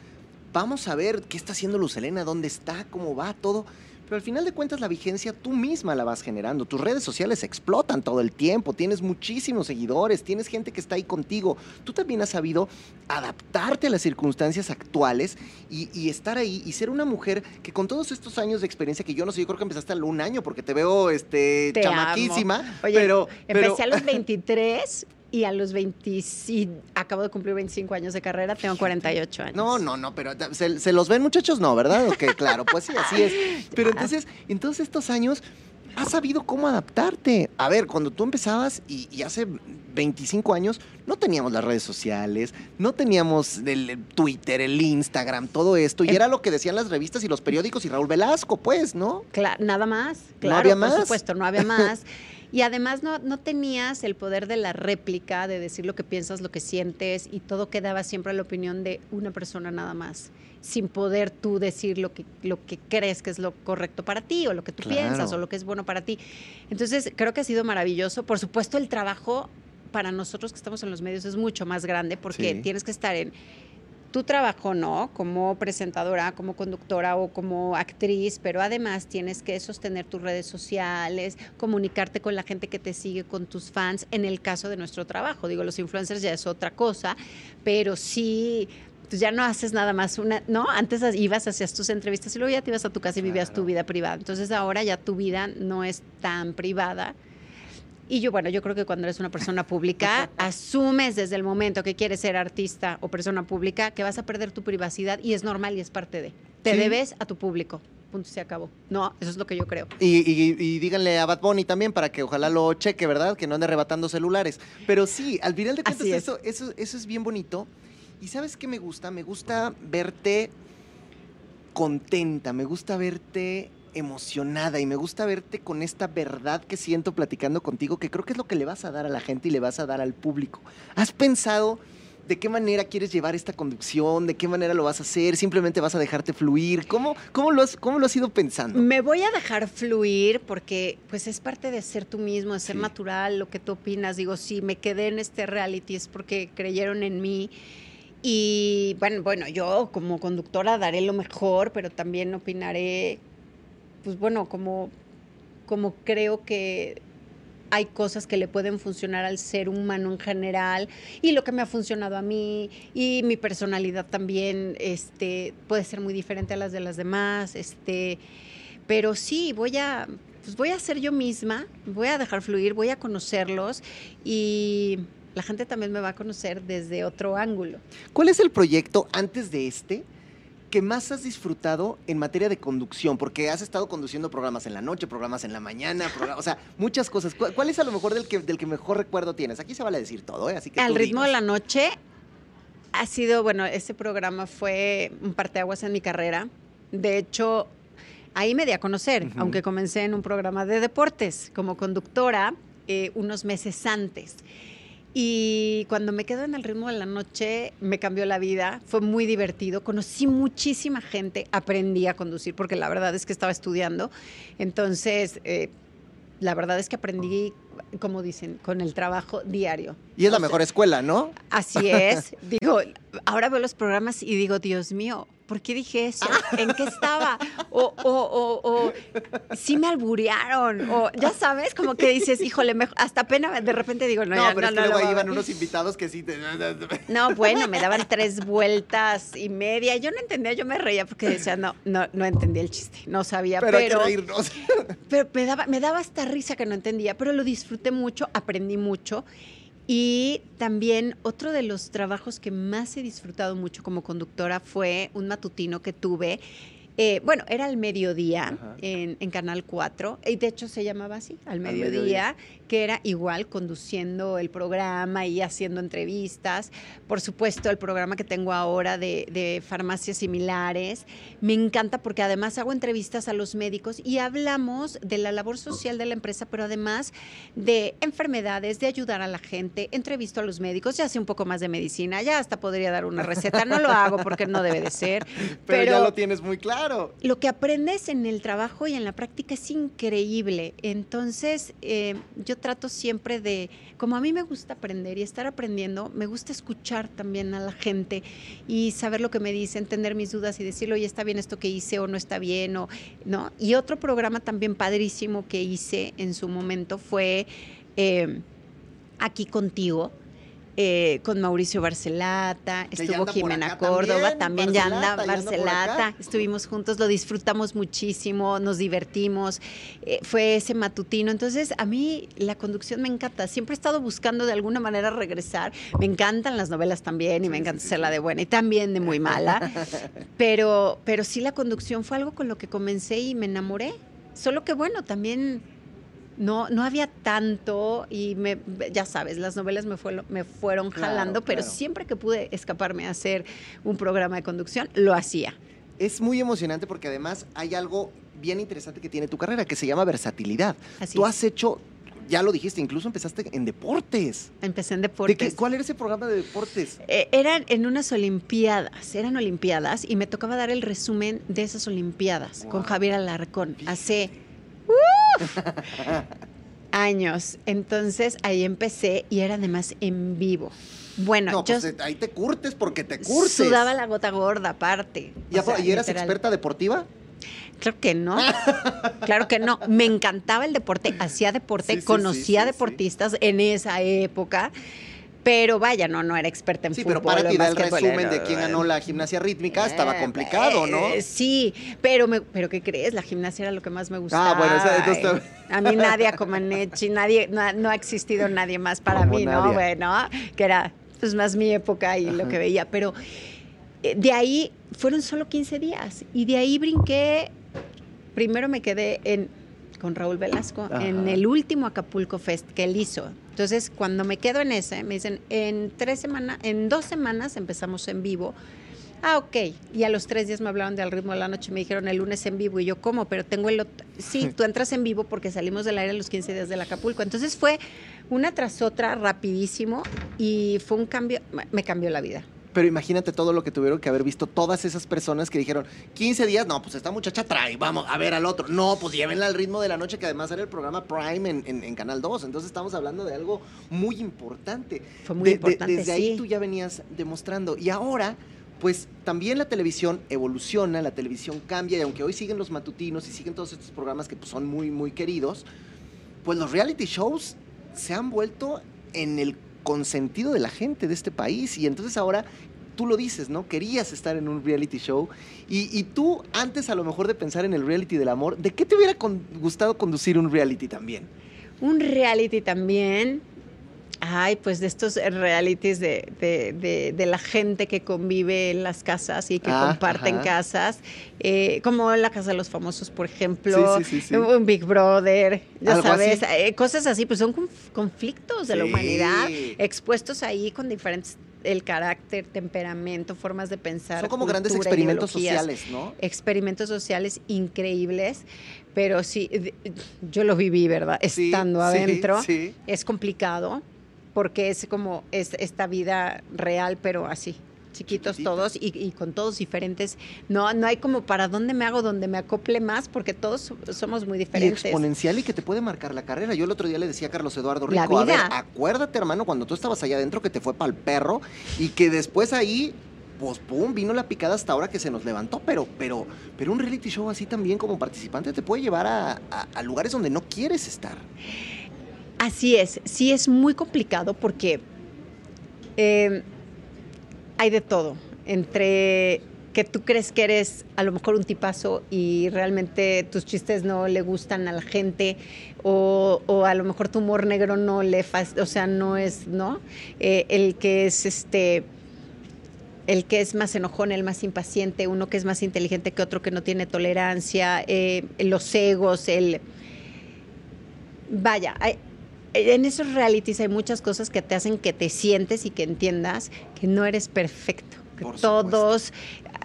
vamos a ver qué está haciendo Lucelena, dónde está, cómo va, todo. Pero al final de cuentas la vigencia tú misma la vas generando. Tus redes sociales explotan todo el tiempo, tienes muchísimos seguidores, tienes gente que está ahí contigo. Tú también has sabido adaptarte a las circunstancias actuales y, estar ahí y ser una mujer que con todos estos años de experiencia que yo no sé, yo creo que empezaste a un año porque te veo este, chamaquísima. Oye, pero, empecé a los 23 y a los 20, acabo de cumplir 25 años de carrera, tengo 48 años. No, no, no, pero se, los ven muchachos, no, ¿verdad? Claro, pues sí, así es. Pero entonces, en todos estos años, has sabido cómo adaptarte. A ver, cuando tú empezabas y, hace 25 años, no teníamos las redes sociales, no teníamos el Twitter, el Instagram, todo esto, y era lo que decían las revistas y los periódicos y Raúl Velasco, pues, ¿no? Claro, nada más. Claro, no había más. Por supuesto, no había más. Y además no, no tenías el poder de la réplica, de decir lo que piensas, lo que sientes, y todo quedaba siempre a la opinión de una persona nada más, sin poder tú decir lo que, lo que crees que es lo correcto para ti, o lo que tú piensas, o lo que es bueno para ti. Entonces, creo que ha sido maravilloso. Por supuesto, el trabajo para nosotros que estamos en los medios es mucho más grande porque tienes que estar en tu trabajo, ¿no? Como presentadora, como conductora o como actriz, pero además tienes que sostener tus redes sociales, comunicarte con la gente que te sigue, con tus fans, en el caso de nuestro trabajo. Digo, los influencers ya es otra cosa, pero sí pues ya no haces nada más una, ¿no? Antes ibas, hacías tus entrevistas y luego ya te ibas a tu casa y vivías tu vida privada. Entonces ahora ya tu vida no es tan privada y yo, bueno, yo creo que cuando eres una persona pública, asumes desde el momento que quieres ser artista o persona pública que vas a perder tu privacidad y es normal y es parte de. Te debes a tu público. Punto, se acabó. No, eso es lo que yo creo. Y, díganle a Bad Bunny también para que ojalá lo cheque, ¿verdad? Que no ande arrebatando celulares. Pero sí, al final de cuentas, eso, eso, eso es bien bonito. Y ¿sabes qué me gusta? Me gusta verte contenta, me gusta verte emocionada y me gusta verte con esta verdad que siento platicando contigo, que creo que es lo que le vas a dar a la gente y le vas a dar al público. ¿Has pensado de qué manera quieres llevar esta conducción? ¿De qué manera lo vas a hacer? ¿Simplemente vas a dejarte fluir? ¿Cómo, cómo, lo, has, cómo lo has ido pensando? Me voy a dejar fluir porque pues es parte de ser tú mismo, de ser natural, lo que tú opinas. Digo, si me quedé en este reality es porque creyeron en mí. Y bueno, bueno, yo como conductora daré lo mejor, pero también opinaré pues bueno, como, como creo que hay cosas que le pueden funcionar al ser humano en general y lo que me ha funcionado a mí y mi personalidad también este puede ser muy diferente a las de las demás este pero sí voy a pues voy a ser yo misma voy a dejar fluir voy a conocerlos y la gente también me va a conocer desde otro ángulo. ¿cuál es el proyecto antes de este que más has disfrutado en materia de conducción? Porque has estado conduciendo programas en la noche, programas en la mañana, o sea, muchas cosas. ¿Cuál, es a lo mejor del que, del que mejor recuerdo tienes? Aquí se vale decir todo, ¿eh? Así que Al ritmo de la noche ha sido, bueno, ese programa fue un parteaguas en mi carrera. De hecho, ahí me di a conocer, aunque comencé en un programa de deportes como conductora eh, unos meses antes. Y cuando me quedo en el ritmo de la noche, me cambió la vida. Fue muy divertido. Conocí muchísima gente. Aprendí a conducir porque la verdad es que estaba estudiando. Entonces, eh, la verdad es que aprendí, como dicen, con el trabajo diario. Y es la mejor escuela, ¿no? Así es. digo, ahora veo los programas y digo, Dios mío, ¿por qué dije eso? ¿En qué estaba? O, o, o, o sí me alburearon, o ya sabes, como que dices, híjole, hasta pena de repente digo, no, no, pero es que luego ahí iban unos invitados que sí te... No, bueno, me daban tres vueltas y media, yo no entendía, yo me reía porque decía, no, no, no entendía el chiste, no sabía, pero... Pero, reírnos. pero me, daba, me daba esta risa que no entendía, pero lo disfruté mucho, aprendí mucho y también otro de los trabajos que más he disfrutado mucho como conductora fue un matutino que tuve eh, bueno, era al mediodía en, Canal 4, y de hecho se llamaba así, al mediodía, que era igual conduciendo el programa y haciendo entrevistas. Por supuesto, el programa que tengo ahora de, de farmacias similares. Me encanta porque además hago entrevistas a los médicos y hablamos de la labor social de la empresa, pero además de enfermedades, de ayudar a la gente. Entrevisto a los médicos, ya sé un poco más de medicina, ya hasta podría dar una receta. No lo hago porque no debe de ser. pero ya lo tienes muy claro claro. Lo que aprendes en el trabajo y en la práctica es increíble. Entonces, eh, yo trato siempre de, como a mí me gusta aprender y estar aprendiendo, me gusta escuchar también a la gente y saber lo que me dice, entender mis dudas y decirle, oye, está bien esto que hice o no está bien, o, ¿no? Y otro programa también padrísimo que hice en su momento fue eh, Aquí contigo eh, con Mauricio Barcelata, estuvo Jimena Córdoba, también, también, ya anda Barcelata, ya anda Barcelata, estuvimos juntos, lo disfrutamos muchísimo, nos divertimos, eh, fue ese matutino, entonces a mí la conducción me encanta, siempre he estado buscando de alguna manera regresar, me encantan las novelas también y me encanta ser la de buena y también de muy mala, pero, pero sí la conducción fue algo con lo que comencé y me enamoré, solo que bueno, también no, no había tanto y me, ya sabes, las novelas me, fue- me fueron Claro, jalando, pero claro. siempre que pude escaparme a hacer un programa de conducción, lo hacía. Es muy emocionante porque además hay algo bien interesante que tiene tu carrera, que se llama versatilidad. Así Tú es. has hecho, ya lo dijiste, incluso empezaste en deportes. Empecé en ¿De deportes. qué- ¿Cuál era ese programa de deportes? Eh, eran en unas olimpiadas, eran olimpiadas y me tocaba dar el resumen de esas olimpiadas con. Javier Alarcón hace ¡uf! años. Entonces ahí empecé y era además en vivo. Bueno, No, yo pues ahí te curtes porque te curtes. sudaba la gota gorda aparte. ¿Y, O sea, ¿y eras literal. experta deportiva? Claro que no. Claro que no. Me encantaba el deporte, hacía deporte, Sí, sí, conocía sí, deportistas en esa época. Pero vaya, no, no era experta en Sí, fútbol. pero para o ti en dar el resumen era- de quién ganó la gimnasia rítmica estaba Eh, complicado, ¿no? eh, sí, pero, me, pero ¿qué crees? La gimnasia era lo que más me gustaba. Ah, bueno, esa- entonces A mí Nadia Comaneci, nadie, no, no ha existido nadie más para Como mí, Nadia. ¿no? Bueno, que era pues más mi época y lo que veía, pero eh, de ahí fueron solo 15 días y de ahí brinqué, primero me quedé en con Raúl Velasco en el último Acapulco Fest que él hizo. Entonces, cuando me quedo en ese, me dicen, en tres semanas, en dos semanas empezamos en vivo. Ah, ok. Y a los tres días me hablaron de Al ritmo de la noche, me dijeron el lunes en vivo. Y yo, ¿cómo? Pero tengo el... ot- Sí, tú entras en vivo porque salimos del aire a los 15 días del Acapulco. Entonces fue una tras otra, rapidísimo, y fue un cambio, me cambió la vida. Pero imagínate todo lo que tuvieron que haber visto todas esas personas que dijeron, 15 días, no, pues esta muchacha trae, vamos a ver al otro. No, pues llévenla al ritmo de la noche, que además era el programa Prime en, en- en Canal 2. Entonces estamos hablando de algo muy importante. Fue muy De- de- importante, desde ahí tú ya venías demostrando. Y ahora, pues también la televisión evoluciona, la televisión cambia, y aunque hoy siguen los matutinos y siguen todos estos programas que pues, son muy, muy queridos, pues los reality shows se han vuelto en el consentido de la gente de este país. Y entonces ahora tú lo dices, ¿no? Querías estar en un reality show. Y, tú, antes a lo mejor de pensar en el reality del amor, ¿de qué te hubiera gustado conducir un reality también? Un reality también. Ay, pues de estos realities de, de- de- de la gente que convive en las casas y que Ah, comparten ajá. casas, eh, como la Casa de los Famosos, por ejemplo, Sí, sí, sí, un Big Brother, ya sabes, así. eh, cosas así, pues son conf- conflictos de la humanidad expuestos ahí con diferentes, el carácter, temperamento, formas de pensar. Son como grandes experimentos sociales, ¿no? experimentos sociales increíbles, pero sí, yo lo viví, ¿verdad? Estando sí, adentro. sí. Es complicado porque es como es esta vida real, pero así, chiquitos Chiquitita. todos y, y con todos diferentes. No, no hay como para dónde me hago, donde me acople más, porque todos so- somos muy Y diferentes. exponencial y que te puede marcar la carrera. Yo el otro día le decía a Carlos Eduardo La Rico, a ver, acuérdate, hermano, cuando tú estabas allá adentro que te fue para el perro y que después ahí, pues pum, vino la picada hasta ahora que se nos levantó. Pero, pero, pero un reality show así también como participante te puede llevar a, a- a lugares donde no quieres estar. Así es, sí es muy complicado porque eh, hay de todo. Entre que tú crees que eres a lo mejor un tipazo y realmente tus chistes no le gustan a la gente o, o a lo mejor tu humor negro no le o sea, no es, ¿no? Eh, el que es este el que es más enojón, el más impaciente, uno que es más inteligente que otro que no tiene tolerancia, eh, los egos, el vaya, hay- en esos realities hay muchas cosas que te hacen que te sientes y que entiendas que no eres perfecto. Que todos,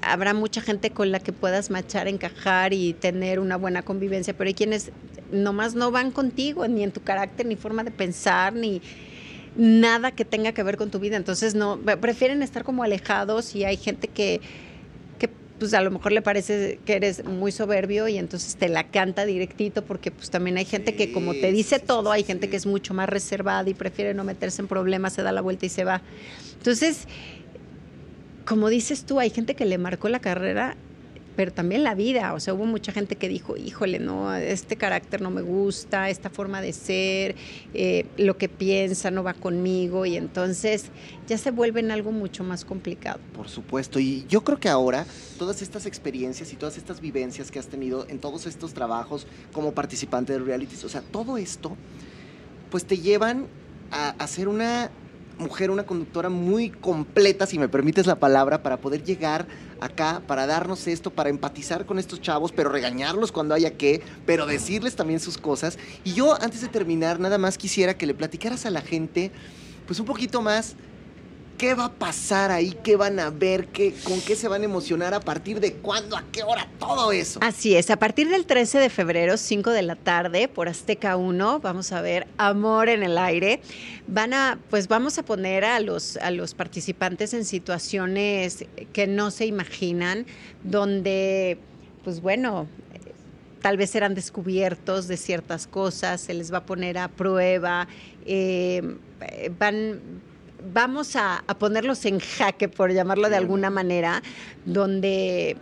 habrá mucha gente con la que puedas machar, encajar y tener una buena convivencia, pero hay quienes nomás no van contigo, ni en tu carácter, ni forma de pensar, ni nada que tenga que ver con tu vida. Entonces no, prefieren estar como alejados y hay gente que pues a lo mejor le parece que eres muy soberbio y entonces te la canta directito porque pues también hay gente que como te dice sí, todo, sí, hay gente que es mucho más reservada y prefiere no meterse en problemas, se da la vuelta y se va. Entonces, como dices tú, hay gente que le marcó la carrera, pero también la vida. O sea, hubo mucha gente que dijo, híjole, no, este carácter no me gusta, esta forma de ser, eh, lo que piensa no va conmigo y entonces ya se vuelve en algo mucho más complicado. Por supuesto, y yo creo que ahora todas estas experiencias y todas estas vivencias que has tenido en todos estos trabajos como participante de realities, o sea, todo esto, pues te llevan a, ser una mujer, una conductora muy completa, si me permites la palabra, para poder llegar acá, para darnos esto, para empatizar con estos chavos, pero regañarlos cuando haya que, pero decirles también sus cosas. Y yo, antes de terminar, nada más quisiera que le platicaras a la gente, pues un poquito más ¿Qué va a pasar ahí? ¿Qué van a ver? ¿Qué, ¿Con qué se van a emocionar? ¿A partir de cuándo? ¿A qué hora? Todo eso. Así es, a partir del 13 de febrero, 5 de la tarde, por Azteca 1, vamos a ver Amor en el aire. Van a, pues vamos a poner a los, a los participantes en situaciones que no se imaginan, donde, pues bueno, tal vez serán descubiertos de ciertas cosas, se les va a poner a prueba, eh, van, vamos a, a ponerlos en jaque, por llamarlo de alguna manera, donde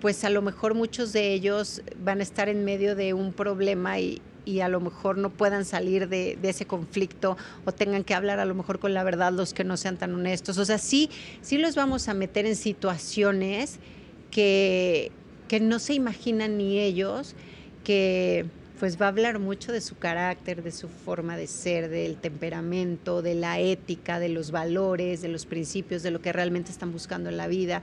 pues a lo mejor muchos de ellos van a estar en medio de un problema y, y a lo mejor no puedan salir de, de ese conflicto o tengan que hablar a lo mejor con la verdad los que no sean tan honestos. O sea, sí, sí los vamos a meter en situaciones que, que no se imaginan ni ellos, que pues va a hablar mucho de su carácter, de su forma de ser, del temperamento, de la ética, de los valores, de los principios, de lo que realmente están buscando en la vida.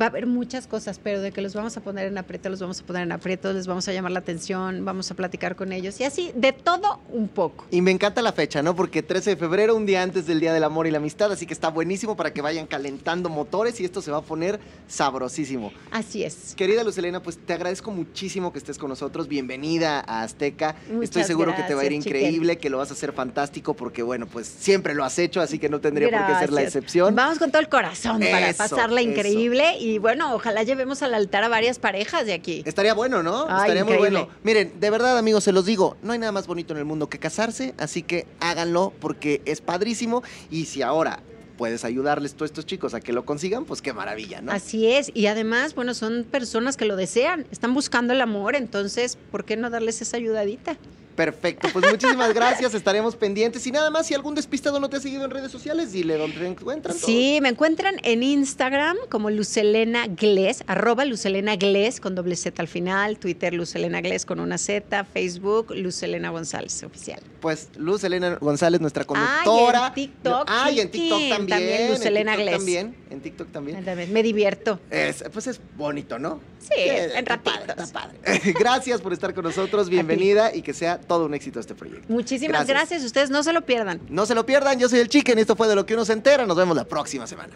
Va a haber muchas cosas, pero de que los vamos a poner en aprieto, los vamos a poner en aprieto, les vamos a llamar la atención, vamos a platicar con ellos y así, de todo un poco. Y me encanta la fecha, ¿no? Porque 13 de febrero, un día antes del Día del Amor y la Amistad, así que está buenísimo para que vayan calentando motores y esto se va a poner sabrosísimo. Así es. Querida Lucelena, pues te agradezco muchísimo que estés con nosotros. Bienvenida a Azteca. Muchas Estoy seguro que te va a ir gracias, increíble, que lo vas a hacer fantástico, porque bueno, pues siempre lo has hecho, así que no tendría por qué ser la Gracias. excepción. Vamos con todo el corazón para pasarla eso. increíble y bueno, ojalá llevemos al altar a varias parejas de aquí. Estaría bueno, ¿no? Ay, Estaría muy bueno. Miren, de verdad, amigos, se los digo, no hay nada más bonito en el mundo que casarse, así que háganlo porque es padrísimo y si ahora puedes ayudarles tú a estos chicos a que lo consigan, pues qué maravilla, ¿no? Así es, y además, bueno, son personas que lo desean, están buscando el amor, entonces, ¿por qué no darles esa ayudadita? Perfecto, pues muchísimas gracias, estaremos pendientes y nada más, si algún despistado no te ha seguido en redes sociales, dile dónde te encuentran. todos. Sí, me encuentran en Instagram como Lucelena Gles, arroba Lucelena Gles con doble Z al final, Twitter Lucelena Gles con una Z, Facebook Lucelena González oficial. Pues Luz Elena González, nuestra Ah, y en conductora. TikTok, Ah, y en TikTok también. también Luz en Elena TikTok Gles. también. En TikTok también. Ándame, Me divierto. Es, pues es bonito, ¿no? Sí, Eh, en está padre, ratitos. está padre. Gracias por estar con nosotros, bienvenida y que sea todo un éxito este proyecto. Muchísimas gracias. ustedes no se lo pierdan. No se lo pierdan, yo soy el Chicken esto fue de lo que uno se entera. Nos vemos la próxima semana.